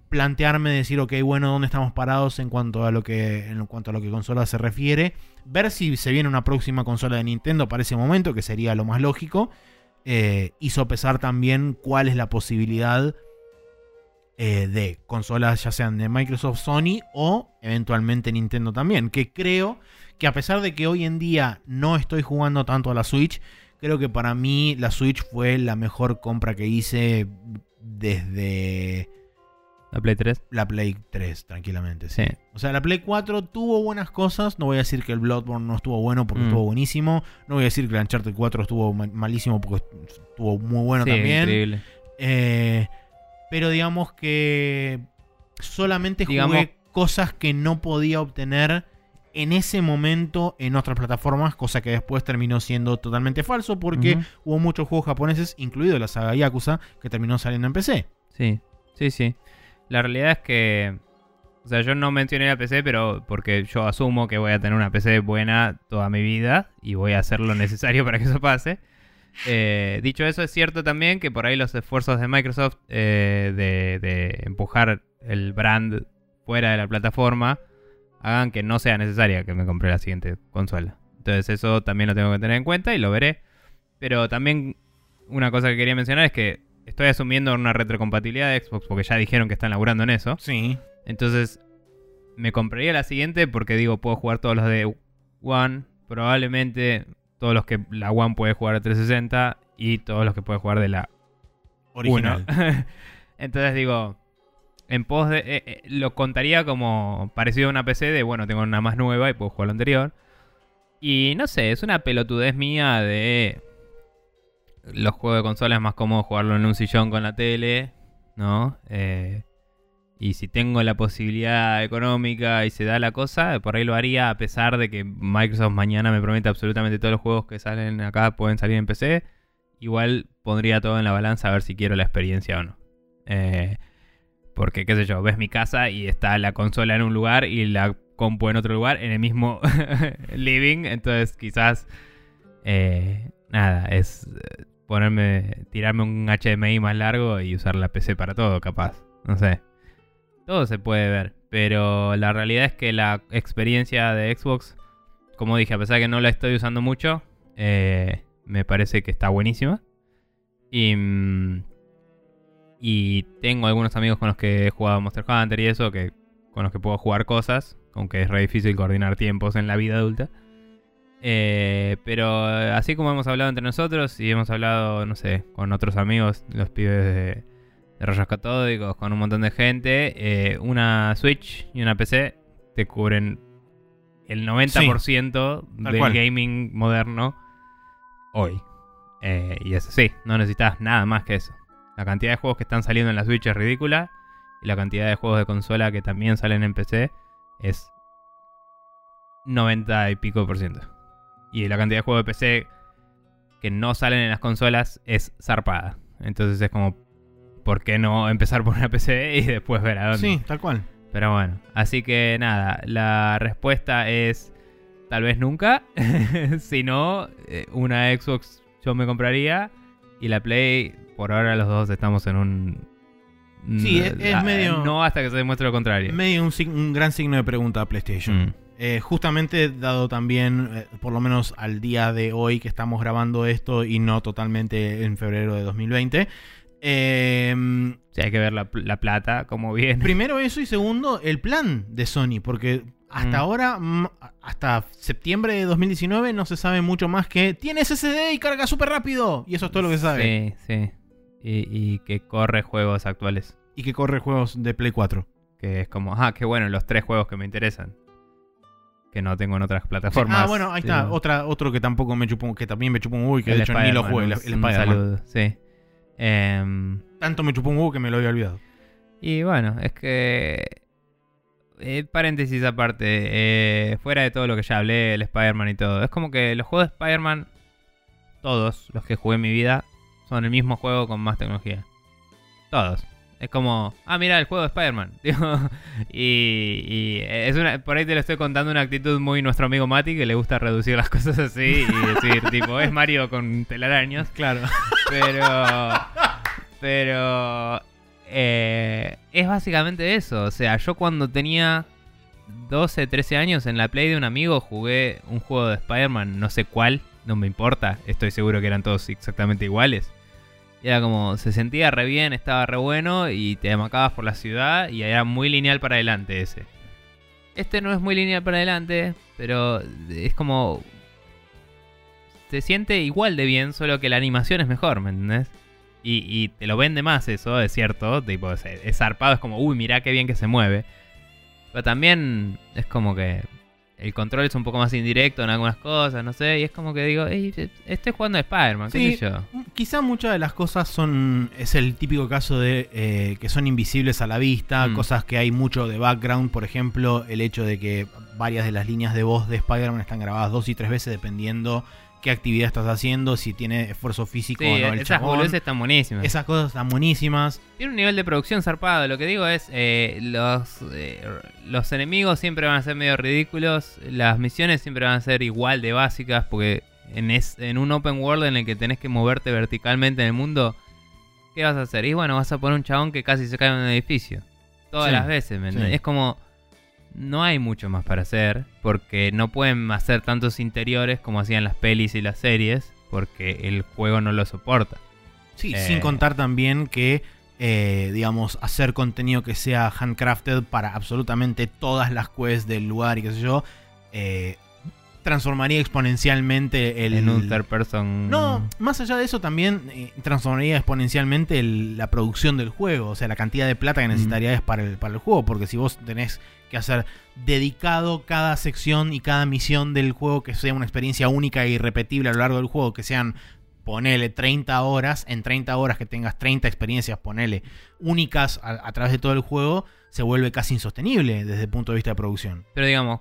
[SPEAKER 1] plantearme decir, ok, bueno, ¿dónde estamos parados en cuanto a lo que, en cuanto a lo que consola se refiere? Ver si se viene una próxima consola de Nintendo para ese momento, que sería lo más lógico. eh, y sopesar también cuál es la posibilidad eh, de consolas ya sean de Microsoft, Sony o eventualmente Nintendo también. Que creo que a pesar de que hoy en día no estoy jugando tanto a la Switch, creo que para mí la Switch fue la mejor compra que hice desde
[SPEAKER 2] La Play 3.
[SPEAKER 1] la Play 3, tranquilamente. Sí.
[SPEAKER 2] Sí.
[SPEAKER 1] O sea, la Play 4 tuvo buenas cosas. No voy a decir que el Bloodborne no estuvo bueno porque
[SPEAKER 2] Mm.
[SPEAKER 1] estuvo buenísimo. No voy a decir que el Uncharted 4 estuvo ma- malísimo porque estuvo muy bueno
[SPEAKER 2] Sí,
[SPEAKER 1] también.
[SPEAKER 2] increíble.
[SPEAKER 1] Eh, pero digamos que solamente jugué
[SPEAKER 2] Digamos-
[SPEAKER 1] cosas que no podía obtener en ese momento en otras plataformas, cosa que después terminó siendo totalmente falso porque hubo muchos juegos japoneses, incluido la saga Yakuza, que terminó saliendo en PC.
[SPEAKER 2] Sí, sí, sí. La realidad es que. O sea, yo no mencioné la PC, pero porque yo asumo que voy a tener una PC buena toda mi vida y voy a hacer lo necesario para que eso pase. Eh, dicho eso, es cierto también que por ahí los esfuerzos de Microsoft eh, de, de empujar el brand fuera de la plataforma hagan que no sea necesaria que me compre la siguiente consola. Entonces eso también lo tengo que tener en cuenta y lo veré. Pero también una cosa que quería mencionar es que estoy asumiendo una retrocompatibilidad de Xbox porque ya dijeron que están laburando en eso.
[SPEAKER 1] Sí.
[SPEAKER 2] Entonces me compraría la siguiente porque digo, puedo jugar todos los de One, probablemente todos los que la One puede jugar de 360 y todos los que puede jugar de la
[SPEAKER 1] Original.
[SPEAKER 2] uno. [LAUGHS] Entonces digo, en pos de. eh, eh, lo contaría como parecido a una PC de, bueno, tengo una más nueva y puedo jugar lo anterior. Y no sé, es una pelotudez mía de. Los juegos de consola es más cómodo jugarlo en un sillón con la tele, ¿no? Eh, y si tengo la posibilidad económica y se da la cosa, por ahí lo haría a pesar de que Microsoft mañana me promete absolutamente todos los juegos que salen acá pueden salir en PC. Igual pondría todo en la balanza a ver si quiero la experiencia o no. Eh, porque, qué sé yo, ves mi casa y está la consola en un lugar y la compu en otro lugar, en el mismo [LAUGHS] living. Entonces, quizás, eh, nada, es eh, ponerme, tirarme un HDMI más largo y usar la PC para todo, capaz. No sé. Todo se puede ver. Pero la realidad es que la experiencia de Xbox, como dije, a pesar de que no la estoy usando mucho, eh, me parece que está buenísima. Y, mm, y tengo algunos amigos con los que he jugado Monster Hunter y eso, que, con los que puedo jugar cosas, aunque es re difícil coordinar tiempos en la vida adulta. Eh, pero así como hemos hablado entre nosotros y hemos hablado, no sé, con otros amigos, los pibes de, de rayos catódicos, con un montón de gente, eh, una Switch y una PC te cubren el 90% del
[SPEAKER 1] cual.
[SPEAKER 2] gaming moderno hoy. Eh, y es así, no necesitas nada más que eso. La cantidad de juegos que están saliendo en la Switch es ridícula. Y la cantidad de juegos de consola que también salen en PC es 90 y pico por ciento. Y la cantidad de juegos de PC que no salen en las consolas es zarpada. Entonces es como, ¿por qué no empezar por una PC y después ver a dónde?
[SPEAKER 1] Sí, tal cual.
[SPEAKER 2] Pero bueno, así que nada, la respuesta es tal vez nunca. [LAUGHS] si no, eh, una Xbox yo me compraría y la Play, por ahora los dos estamos en un...
[SPEAKER 1] Sí, es- es medio-
[SPEAKER 2] No hasta que se demuestre lo contrario.
[SPEAKER 1] Medio un, un gran signo de pregunta a PlayStation.
[SPEAKER 2] Mm.
[SPEAKER 1] Eh, justamente dado también, eh, por lo menos al día de hoy que estamos grabando esto y no totalmente en febrero de 2020. Eh,
[SPEAKER 2] hay que ver la, la plata, como viene.
[SPEAKER 1] primero eso y segundo el plan de Sony, porque hasta
[SPEAKER 2] Mm.
[SPEAKER 1] ahora, hasta septiembre de 2019 no se sabe mucho más que tiene SSD y carga súper rápido. Y eso es todo lo que se sabe.
[SPEAKER 2] Sí, sí. Y, y que corre juegos actuales.
[SPEAKER 1] Y que corre juegos de Play 4.
[SPEAKER 2] Que es como, ah, qué bueno, los tres juegos que me interesan. Que no tengo en otras plataformas.
[SPEAKER 1] Ah, bueno, ahí está. Otra, otro que tampoco me chupó, que también me chupó un huevo y que
[SPEAKER 2] el
[SPEAKER 1] de hecho ni lo jugué, el, el Spider-Man.
[SPEAKER 2] sí. Em,
[SPEAKER 1] Tanto me chupó un huevo que me lo había olvidado.
[SPEAKER 2] y bueno, es que. eh, paréntesis aparte, eh, fuera de todo lo que ya hablé, el Spider-Man y todo. Es como que los juegos de Spider-Man, todos los que jugué en mi vida, son el mismo juego con más tecnología. Todos. Es como, ah, mira, el juego de Spider-Man. [LAUGHS] Y y es una, por ahí te lo estoy contando una actitud muy nuestro amigo Mati, que le gusta reducir las [LAUGHS] cosas así y decir, tipo, es Mario con telaraños.
[SPEAKER 1] Claro.
[SPEAKER 2] Pero. Pero. eh, es básicamente eso. O sea, yo cuando tenía 12, 13 años en la Play de un amigo jugué un juego de Spider-Man, no sé cuál, no me importa. Estoy seguro que eran todos exactamente iguales. Era como, se sentía re bien, estaba re bueno y te amacabas por la ciudad y era muy lineal para adelante ese. Este no es muy lineal para adelante, pero es como se siente igual de bien, solo que la animación es mejor, ¿me entendés? Y, y te lo vende más eso, es cierto. Tipo, es, es zarpado, es como, uy, mirá qué bien que se mueve. Pero también es como que el control es un poco más indirecto en algunas cosas, no sé. Y es como que digo, "Ey, estoy jugando a Spider-Man, qué
[SPEAKER 1] Sí.
[SPEAKER 2] sé yo.
[SPEAKER 1] Quizá muchas de las cosas son. Es el típico caso de eh, que son invisibles a la vista,
[SPEAKER 2] Mm.
[SPEAKER 1] cosas que hay mucho de background. Por ejemplo, el hecho de que varias de las líneas de voz de Spider-Man están grabadas dos y tres veces dependiendo qué actividad estás haciendo, si tiene esfuerzo físico
[SPEAKER 2] Sí,
[SPEAKER 1] o no. El
[SPEAKER 2] esas boludeces están buenísimas.
[SPEAKER 1] Esas cosas están buenísimas.
[SPEAKER 2] Tiene un nivel de producción zarpado. Lo que digo es, eh, los, eh, los enemigos siempre van a ser medio ridículos. Las misiones siempre van a ser igual de básicas. Porque en, es, en un open world en el que tenés que moverte verticalmente en el mundo, ¿qué vas a hacer? Y bueno, vas a poner un chabón que casi se cae en un edificio. Todas
[SPEAKER 1] Sí,
[SPEAKER 2] las veces, ¿me
[SPEAKER 1] sí.
[SPEAKER 2] Es como... No hay mucho más para hacer. Porque no pueden hacer tantos interiores como hacían las pelis y las series. Porque el juego no lo soporta.
[SPEAKER 1] Sí,
[SPEAKER 2] Eh.
[SPEAKER 1] sin contar también que, eh, digamos, hacer contenido que sea handcrafted para absolutamente todas las quests del lugar y qué sé yo, eh, transformaría exponencialmente el...
[SPEAKER 2] en un third person...
[SPEAKER 1] No, más allá de eso también eh, transformaría exponencialmente el- la producción del juego, o sea, la cantidad de plata que necesitarías para el, para el juego, porque si vos tenés que hacer dedicado cada sección y cada misión del juego que sea una experiencia única e irrepetible a lo largo del juego, que sean, ponele 30 horas, en 30 horas que tengas 30 experiencias, ponele, únicas a, a través de todo el juego, se vuelve casi insostenible desde el punto de vista de producción.
[SPEAKER 2] Pero digamos,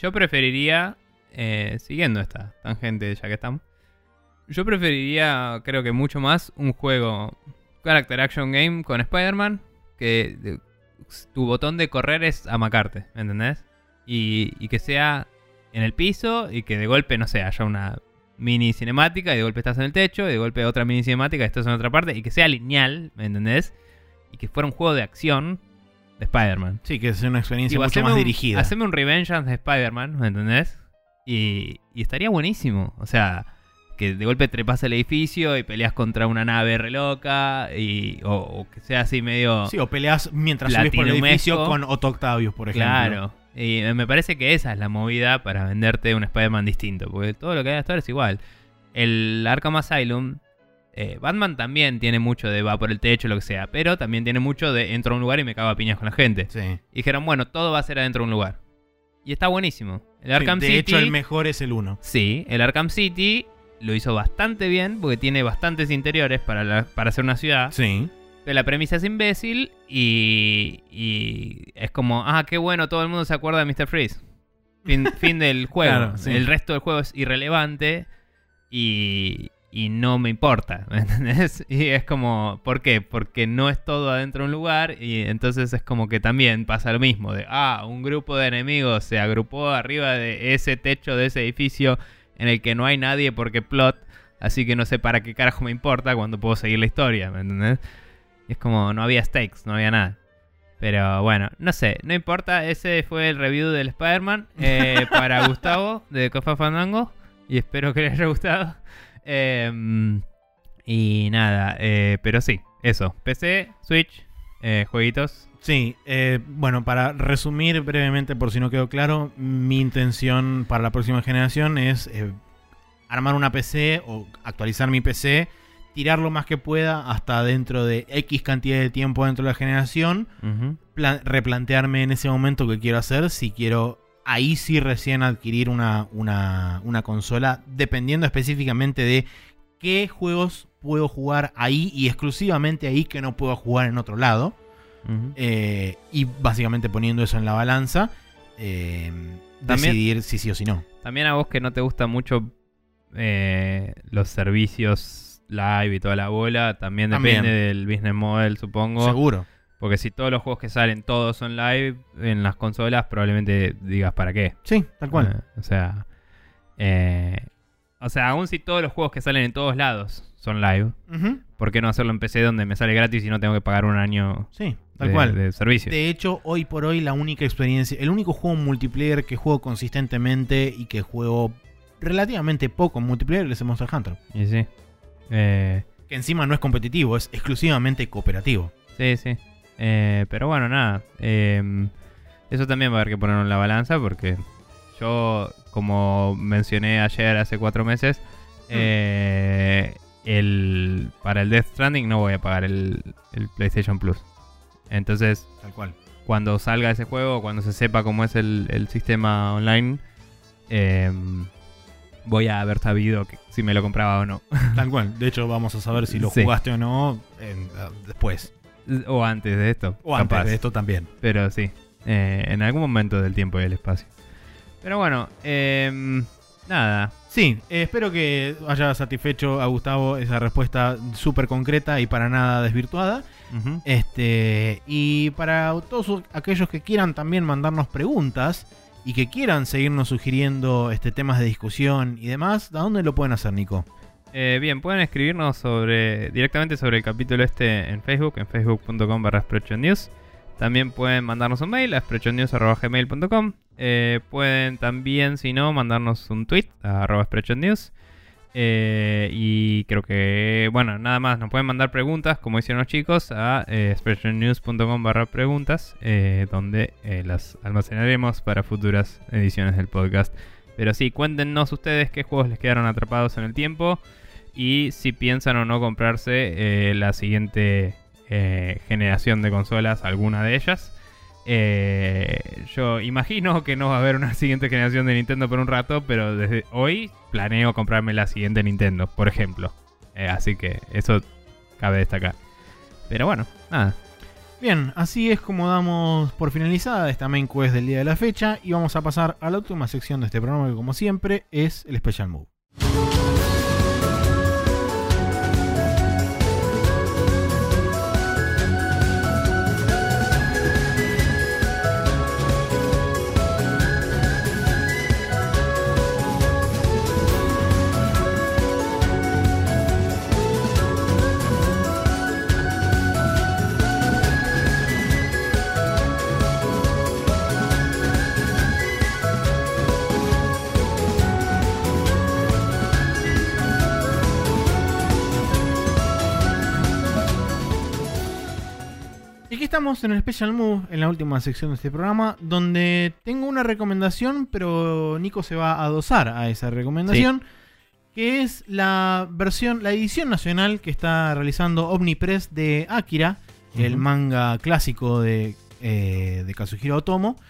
[SPEAKER 2] yo preferiría, eh, siguiendo esta tangente ya que estamos, yo preferiría, creo que mucho más, un juego Character Action Game con Spider-Man que de- tu botón de correr es amacarte, ¿me entendés? Y, y que sea en el piso y que de golpe, no sé, haya una mini cinemática y de golpe estás en el techo y de golpe otra mini cinemática y estás en otra parte y que sea lineal, ¿me entendés? Y que fuera un juego de acción de Spider-Man.
[SPEAKER 1] Sí, que es una experiencia
[SPEAKER 2] Digo,
[SPEAKER 1] mucho más
[SPEAKER 2] un-
[SPEAKER 1] dirigida.
[SPEAKER 2] Haceme un Revengeance de Spider-Man, ¿me entendés? Y, y estaría buenísimo. O sea, que de golpe trepas el edificio y peleas contra una nave re loca. Y, o, o que sea así medio.
[SPEAKER 1] Sí, o peleas mientras subís por el edificio con Otto Octavius, por ejemplo.
[SPEAKER 2] claro. Y me parece que esa es la movida para venderte un Spider-Man distinto. Porque todo lo que hay hasta ahora es igual. El Arkham Asylum. eh, Batman también tiene mucho de va por el techo, lo que sea. Pero también tiene mucho de entro a un lugar y me cago a piñas con la gente.
[SPEAKER 1] Sí.
[SPEAKER 2] Y dijeron, bueno, todo va a ser adentro de un lugar. Y está buenísimo. El Arkham
[SPEAKER 1] de
[SPEAKER 2] City.
[SPEAKER 1] hecho, el mejor es el 1.
[SPEAKER 2] Sí, el Arkham City lo hizo bastante bien porque tiene bastantes interiores para, la- para hacer una ciudad.
[SPEAKER 1] Sí.
[SPEAKER 2] Pero la premisa es imbécil y, y es como, ah, qué bueno, todo el mundo se acuerda de Mr. Freeze. Fin, [LAUGHS] fin del juego.
[SPEAKER 1] Claro, sí.
[SPEAKER 2] El resto del juego es irrelevante y, y no me importa, ¿me entendés? [LAUGHS] Y es como, ¿por qué? Porque no es todo adentro de un lugar y entonces es como que también pasa lo mismo, de, ah, un grupo de enemigos se agrupó arriba de ese techo de ese edificio en el que no hay nadie porque plot, así que no sé para qué carajo me importa cuando puedo seguir la historia, ¿me entendés? Y es como, no había stakes, no había nada. Pero bueno, no sé, no importa. Ese fue el review del Spider-Man eh, para [LAUGHS] Gustavo de Cofa Fandango. Y espero que le haya gustado. Eh, y nada, eh, pero sí, eso. PC, Switch, eh, jueguitos.
[SPEAKER 1] Sí, eh, bueno, para resumir brevemente, por si no quedó claro, mi intención para la próxima generación es eh, armar una PC o actualizar mi PC, tirar lo más que pueda hasta dentro de X cantidad de tiempo dentro de la generación, replantearme en ese momento qué quiero hacer, si quiero ahí sí recién adquirir una, una, una consola, dependiendo específicamente de qué juegos puedo jugar ahí y exclusivamente ahí que no puedo jugar en otro lado. Eh, y básicamente poniendo eso en la balanza, eh,
[SPEAKER 2] También-
[SPEAKER 1] decidir si sí o si no.
[SPEAKER 2] También a vos que no te gusta mucho eh, los servicios live y toda la bola, también depende
[SPEAKER 1] También.
[SPEAKER 2] del business model, supongo.
[SPEAKER 1] Seguro.
[SPEAKER 2] Porque si todos los juegos que salen todos son live en las consolas, probablemente digas para qué.
[SPEAKER 1] Sí, tal cual.
[SPEAKER 2] Eh, o sea, eh, o sea, aún si todos los juegos que salen en todos lados son live,
[SPEAKER 1] Ujú.
[SPEAKER 2] ¿por qué no hacerlo en PC donde me sale gratis y no tengo que pagar un año
[SPEAKER 1] Sí, tal
[SPEAKER 2] de,
[SPEAKER 1] cual.
[SPEAKER 2] de servicio?
[SPEAKER 1] De hecho, hoy por hoy la única experiencia, el único juego multiplayer que juego consistentemente y que juego relativamente poco en multiplayer es el Monster Hunter.
[SPEAKER 2] Y sí. Eh,
[SPEAKER 1] Que encima no es competitivo, es exclusivamente cooperativo.
[SPEAKER 2] sí, sí. Eh, pero bueno, nada. eh, eso también va a haber que ponerlo en la balanza porque yo, como mencioné ayer hace cuatro meses, eh, el, para el Death Stranding no voy a pagar el, el PlayStation Plus. Entonces,
[SPEAKER 1] Tal cual.
[SPEAKER 2] cuando salga ese juego, cuando se sepa cómo es el, el sistema online, eh, voy a haber sabido que, si me lo compraba o no.
[SPEAKER 1] Tal cual. De hecho, vamos a saber si lo [LAUGHS]
[SPEAKER 2] Sí.
[SPEAKER 1] jugaste o no ah, después.
[SPEAKER 2] O antes de esto.
[SPEAKER 1] O antes de esto también.
[SPEAKER 2] Pero sí, eh, en algún momento del tiempo y del espacio. Pero bueno, em, nada.
[SPEAKER 1] Sí, eh, espero que haya satisfecho a Gustavo esa respuesta súper concreta y para nada desvirtuada. Este, y para todos aquellos que quieran también mandarnos preguntas y que quieran seguirnos sugiriendo este, temas de discusión y demás, ¿a dónde lo pueden hacer, Nico?
[SPEAKER 2] Eh, bien, pueden escribirnos directamente sobre el capítulo este en Facebook, en facebook.com barra News. También pueden mandarnos un mail a sprechonews.gmail.com. Eh, pueden también, si no, mandarnos un tweet a arroba. Eh, y creo que, bueno, nada más, nos pueden mandar preguntas, como hicieron los chicos, a eh, barra preguntas, donde las almacenaremos para futuras ediciones del podcast. Pero sí, cuéntenos ustedes qué juegos les quedaron atrapados en el tiempo y si piensan o no comprarse eh, la siguiente eh, generación de consolas, alguna de ellas. Eh, yo imagino que no va a haber una [LAUGHS] siguiente generación de Nintendo por un rato, pero desde hoy planeo comprarme la siguiente Nintendo, por ejemplo. Así que eso cabe destacar. Pero bueno, nada.
[SPEAKER 1] Bien, así es como damos por finalizada esta main quest del día de la fecha y vamos a pasar a la última sección de este programa que como siempre es el Special Move. Estamos en el Special Move, en la última sección de este programa, donde tengo una recomendación, pero Nico se va a adosar a esa recomendación, que es la versión, la edición nacional que está realizando Omnipress de Akira, el manga clásico de, eh, de Kazuhiro Otomo,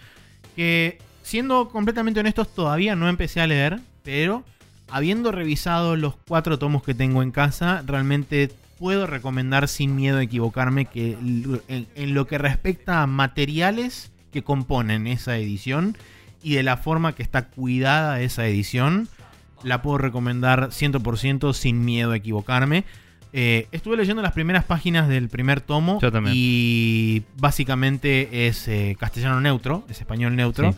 [SPEAKER 1] que siendo completamente honestos todavía no empecé a leer, pero habiendo revisado los cuatro tomos que tengo en casa, realmente puedo recomendar sin miedo a equivocarme que en, en lo que respecta a materiales que componen esa edición y de la forma que está cuidada esa edición, la puedo recomendar 100% sin miedo a equivocarme. Eh, estuve leyendo las primeras páginas del primer tomo
[SPEAKER 2] Yo
[SPEAKER 1] y básicamente es eh, castellano neutro, es español neutro.
[SPEAKER 2] Sí.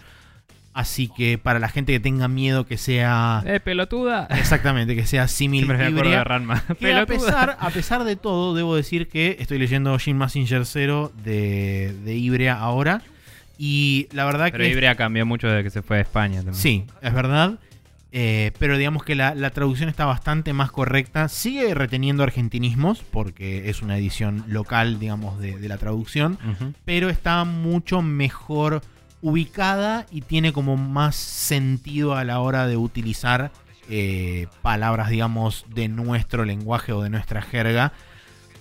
[SPEAKER 1] Así que para la gente que tenga miedo que sea...
[SPEAKER 2] ¡Eh, pelotuda!
[SPEAKER 1] Exactamente, que sea símil
[SPEAKER 2] de. Ranma.
[SPEAKER 1] Que a pesar, a pesar de todo, debo decir que estoy leyendo Jim Massinger 0 de, de Ibrea ahora. Y la verdad
[SPEAKER 2] Pero
[SPEAKER 1] que.
[SPEAKER 2] Ibrea cambió mucho desde que se fue a España también.
[SPEAKER 1] Sí, es verdad. Eh, pero digamos que la, la traducción está bastante más correcta. Sigue reteniendo argentinismos, porque es una edición local, digamos, de, de la traducción. Pero está mucho mejor ubicada y tiene como más sentido a la hora de utilizar eh, palabras, digamos, de nuestro lenguaje o de nuestra jerga.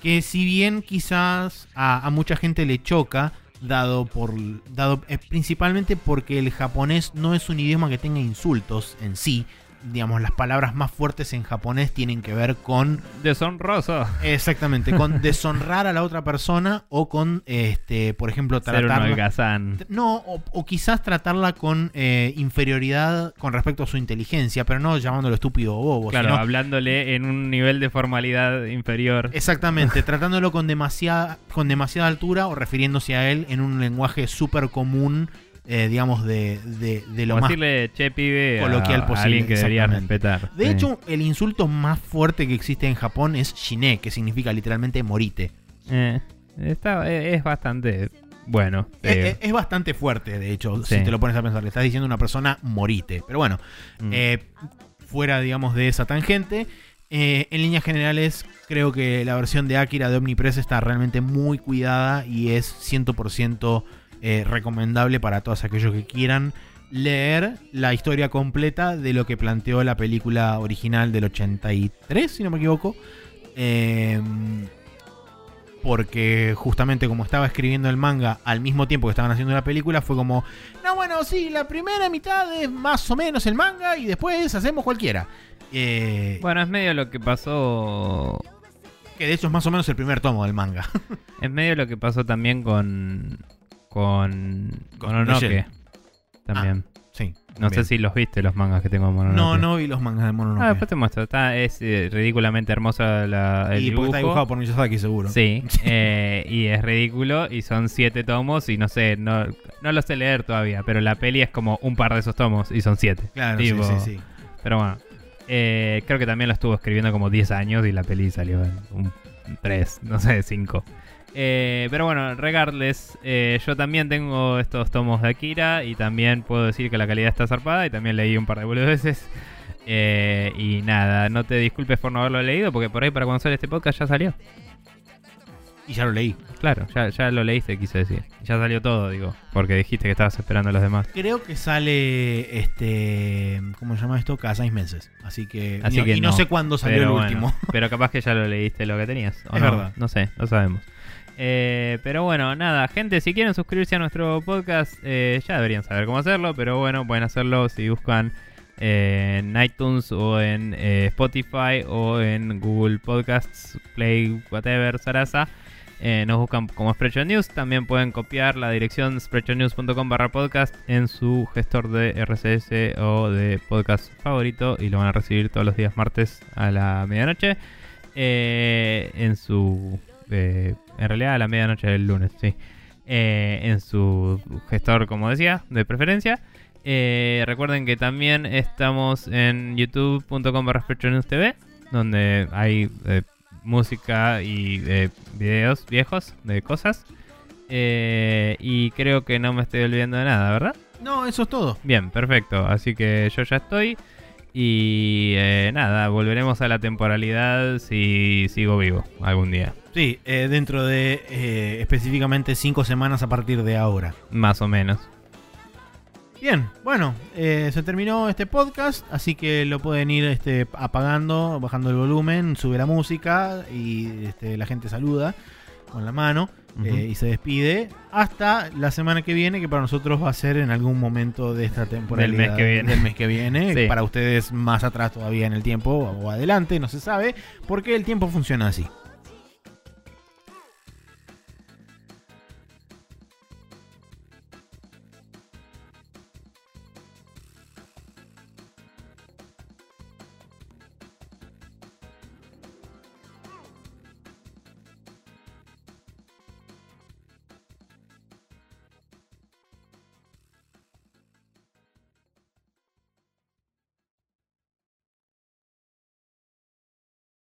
[SPEAKER 1] Que si bien quizás a, mucha gente le choca, dado por dado eh, principalmente porque el japonés no es un idioma que tenga insultos en sí. Digamos, las palabras más fuertes en japonés tienen que ver con
[SPEAKER 2] Deshonroso.
[SPEAKER 1] Exactamente, con [LAUGHS] deshonrar a la otra persona o con, este, por ejemplo,
[SPEAKER 2] Ser un
[SPEAKER 1] tratarla. No, o, o quizás tratarla con eh, inferioridad con respecto a su inteligencia, pero no llamándolo estúpido o bobo.
[SPEAKER 2] Claro,
[SPEAKER 1] sino-
[SPEAKER 2] hablándole en un nivel de formalidad inferior.
[SPEAKER 1] exactamente, [LAUGHS] tratándolo con demasiada, con demasiada altura o refiriéndose a él en un lenguaje súper común, eh, digamos, de, de, de lo
[SPEAKER 2] Como
[SPEAKER 1] más
[SPEAKER 2] decirle che pibe a-
[SPEAKER 1] coloquial
[SPEAKER 2] a,
[SPEAKER 1] posible,
[SPEAKER 2] alguien que debería respetar.
[SPEAKER 1] De
[SPEAKER 2] Sí.
[SPEAKER 1] hecho, el insulto más fuerte que existe en Japón es shine, que significa literalmente morite.
[SPEAKER 2] Eh, está, eh, es bastante bueno.
[SPEAKER 1] Es,
[SPEAKER 2] digo.
[SPEAKER 1] es- es bastante fuerte, de hecho,
[SPEAKER 2] Sí.
[SPEAKER 1] si te lo pones a pensar. Le estás diciendo a una persona morite. Pero bueno,
[SPEAKER 2] Mm.
[SPEAKER 1] eh, fuera, digamos, de esa tangente. eh, en líneas generales, creo que la versión de Akira de Omnipress está realmente muy cuidada y es 100% eh, recomendable para todos aquellos que quieran leer la historia completa de lo que planteó la película original del 83, si no me equivoco. Eh, porque justamente como estaba escribiendo el manga al mismo tiempo que estaban haciendo la película, fue como, no, bueno, sí, la primera mitad es más o menos el manga y después hacemos cualquiera. Eh,
[SPEAKER 2] Bueno, es medio lo que pasó.
[SPEAKER 1] Que de hecho es más o menos el primer tomo del manga.
[SPEAKER 2] Es medio lo que pasó también con. Con.
[SPEAKER 1] Con
[SPEAKER 2] Mononoke.
[SPEAKER 1] Michelle.
[SPEAKER 2] También.
[SPEAKER 1] sí.
[SPEAKER 2] no sé si los viste los mangas que tengo en Mononoke.
[SPEAKER 1] No, no vi los mangas de Mononoke.
[SPEAKER 2] Ah, después te muestro. Está, es eh, ridículamente hermosa la, el
[SPEAKER 1] y porque
[SPEAKER 2] dibujo.
[SPEAKER 1] está dibujado por Miyazaki seguro.
[SPEAKER 2] Sí, [LAUGHS] eh, y es ridículo y son siete tomos y no sé, no, no lo sé leer todavía, pero la peli es como un par de esos tomos y son siete.
[SPEAKER 1] Claro,
[SPEAKER 2] Tipo,
[SPEAKER 1] sí, sí, sí.
[SPEAKER 2] Pero bueno, eh, creo que también lo estuvo escribiendo como 10 años y la peli salió en un 3, no sé, 5. Pero bueno, regardless, eh, yo también tengo estos tomos de Akira y también puedo decir que la calidad está zarpada y también leí un par de boludeces. [LAUGHS] Eh, y nada, no te disculpes por no haberlo leído porque por ahí para cuando sale este podcast ya salió.
[SPEAKER 1] Y ya lo leí.
[SPEAKER 2] Claro, ya, ya lo leíste, quise decir. Ya salió todo, digo, porque dijiste que estabas esperando a los demás.
[SPEAKER 1] Creo que sale, este, ¿cómo se llama esto? Cada seis meses. Así que,
[SPEAKER 2] Así
[SPEAKER 1] y, no,
[SPEAKER 2] que
[SPEAKER 1] y no
[SPEAKER 2] no.
[SPEAKER 1] sé cuándo salió el
[SPEAKER 2] bueno,
[SPEAKER 1] último. [LAUGHS]
[SPEAKER 2] pero capaz que ya lo leíste lo que tenías. ¿o
[SPEAKER 1] Es
[SPEAKER 2] no?
[SPEAKER 1] verdad.
[SPEAKER 2] No sé, no sabemos. Eh, pero bueno, nada, gente, si quieren suscribirse a nuestro podcast, eh, ya deberían saber cómo hacerlo, pero bueno, pueden hacerlo si buscan eh, en iTunes o en Spotify o en Google Podcasts, Play, whatever, Sarasa. Nos buscan como Spreadshot News. También pueden copiar la dirección spreadshotnews.com barra podcast en su gestor de RSS o de podcast favorito y lo van a recibir todos los días martes a la medianoche. En su. Eh, en realidad a la medianoche del lunes, sí. Eh, en su gestor, como decía, de preferencia. Eh, recuerden que también estamos en youtube.com barra TV, donde hay eh, música y eh, videos viejos de cosas. Y creo que no me estoy olvidando de nada, ¿verdad?
[SPEAKER 1] No, eso es todo.
[SPEAKER 2] Bien, perfecto. Así que yo ya estoy. Y eh, nada, volveremos a la temporalidad si sigo vivo algún día.
[SPEAKER 1] Sí, eh, dentro de eh, específicamente cinco semanas a partir de ahora.
[SPEAKER 2] Más o menos.
[SPEAKER 1] Bien, bueno, eh, se terminó este podcast, así que lo pueden ir este, apagando, bajando el volumen, sube la música y este, la gente saluda con la mano Eh, y se despide hasta la semana que viene, que para nosotros va a ser en algún momento de esta temporada
[SPEAKER 2] Del mes que viene.
[SPEAKER 1] Del mes que viene, [LAUGHS]
[SPEAKER 2] Sí.
[SPEAKER 1] para ustedes más atrás todavía en el tiempo o adelante, no se sabe, porque el tiempo funciona así.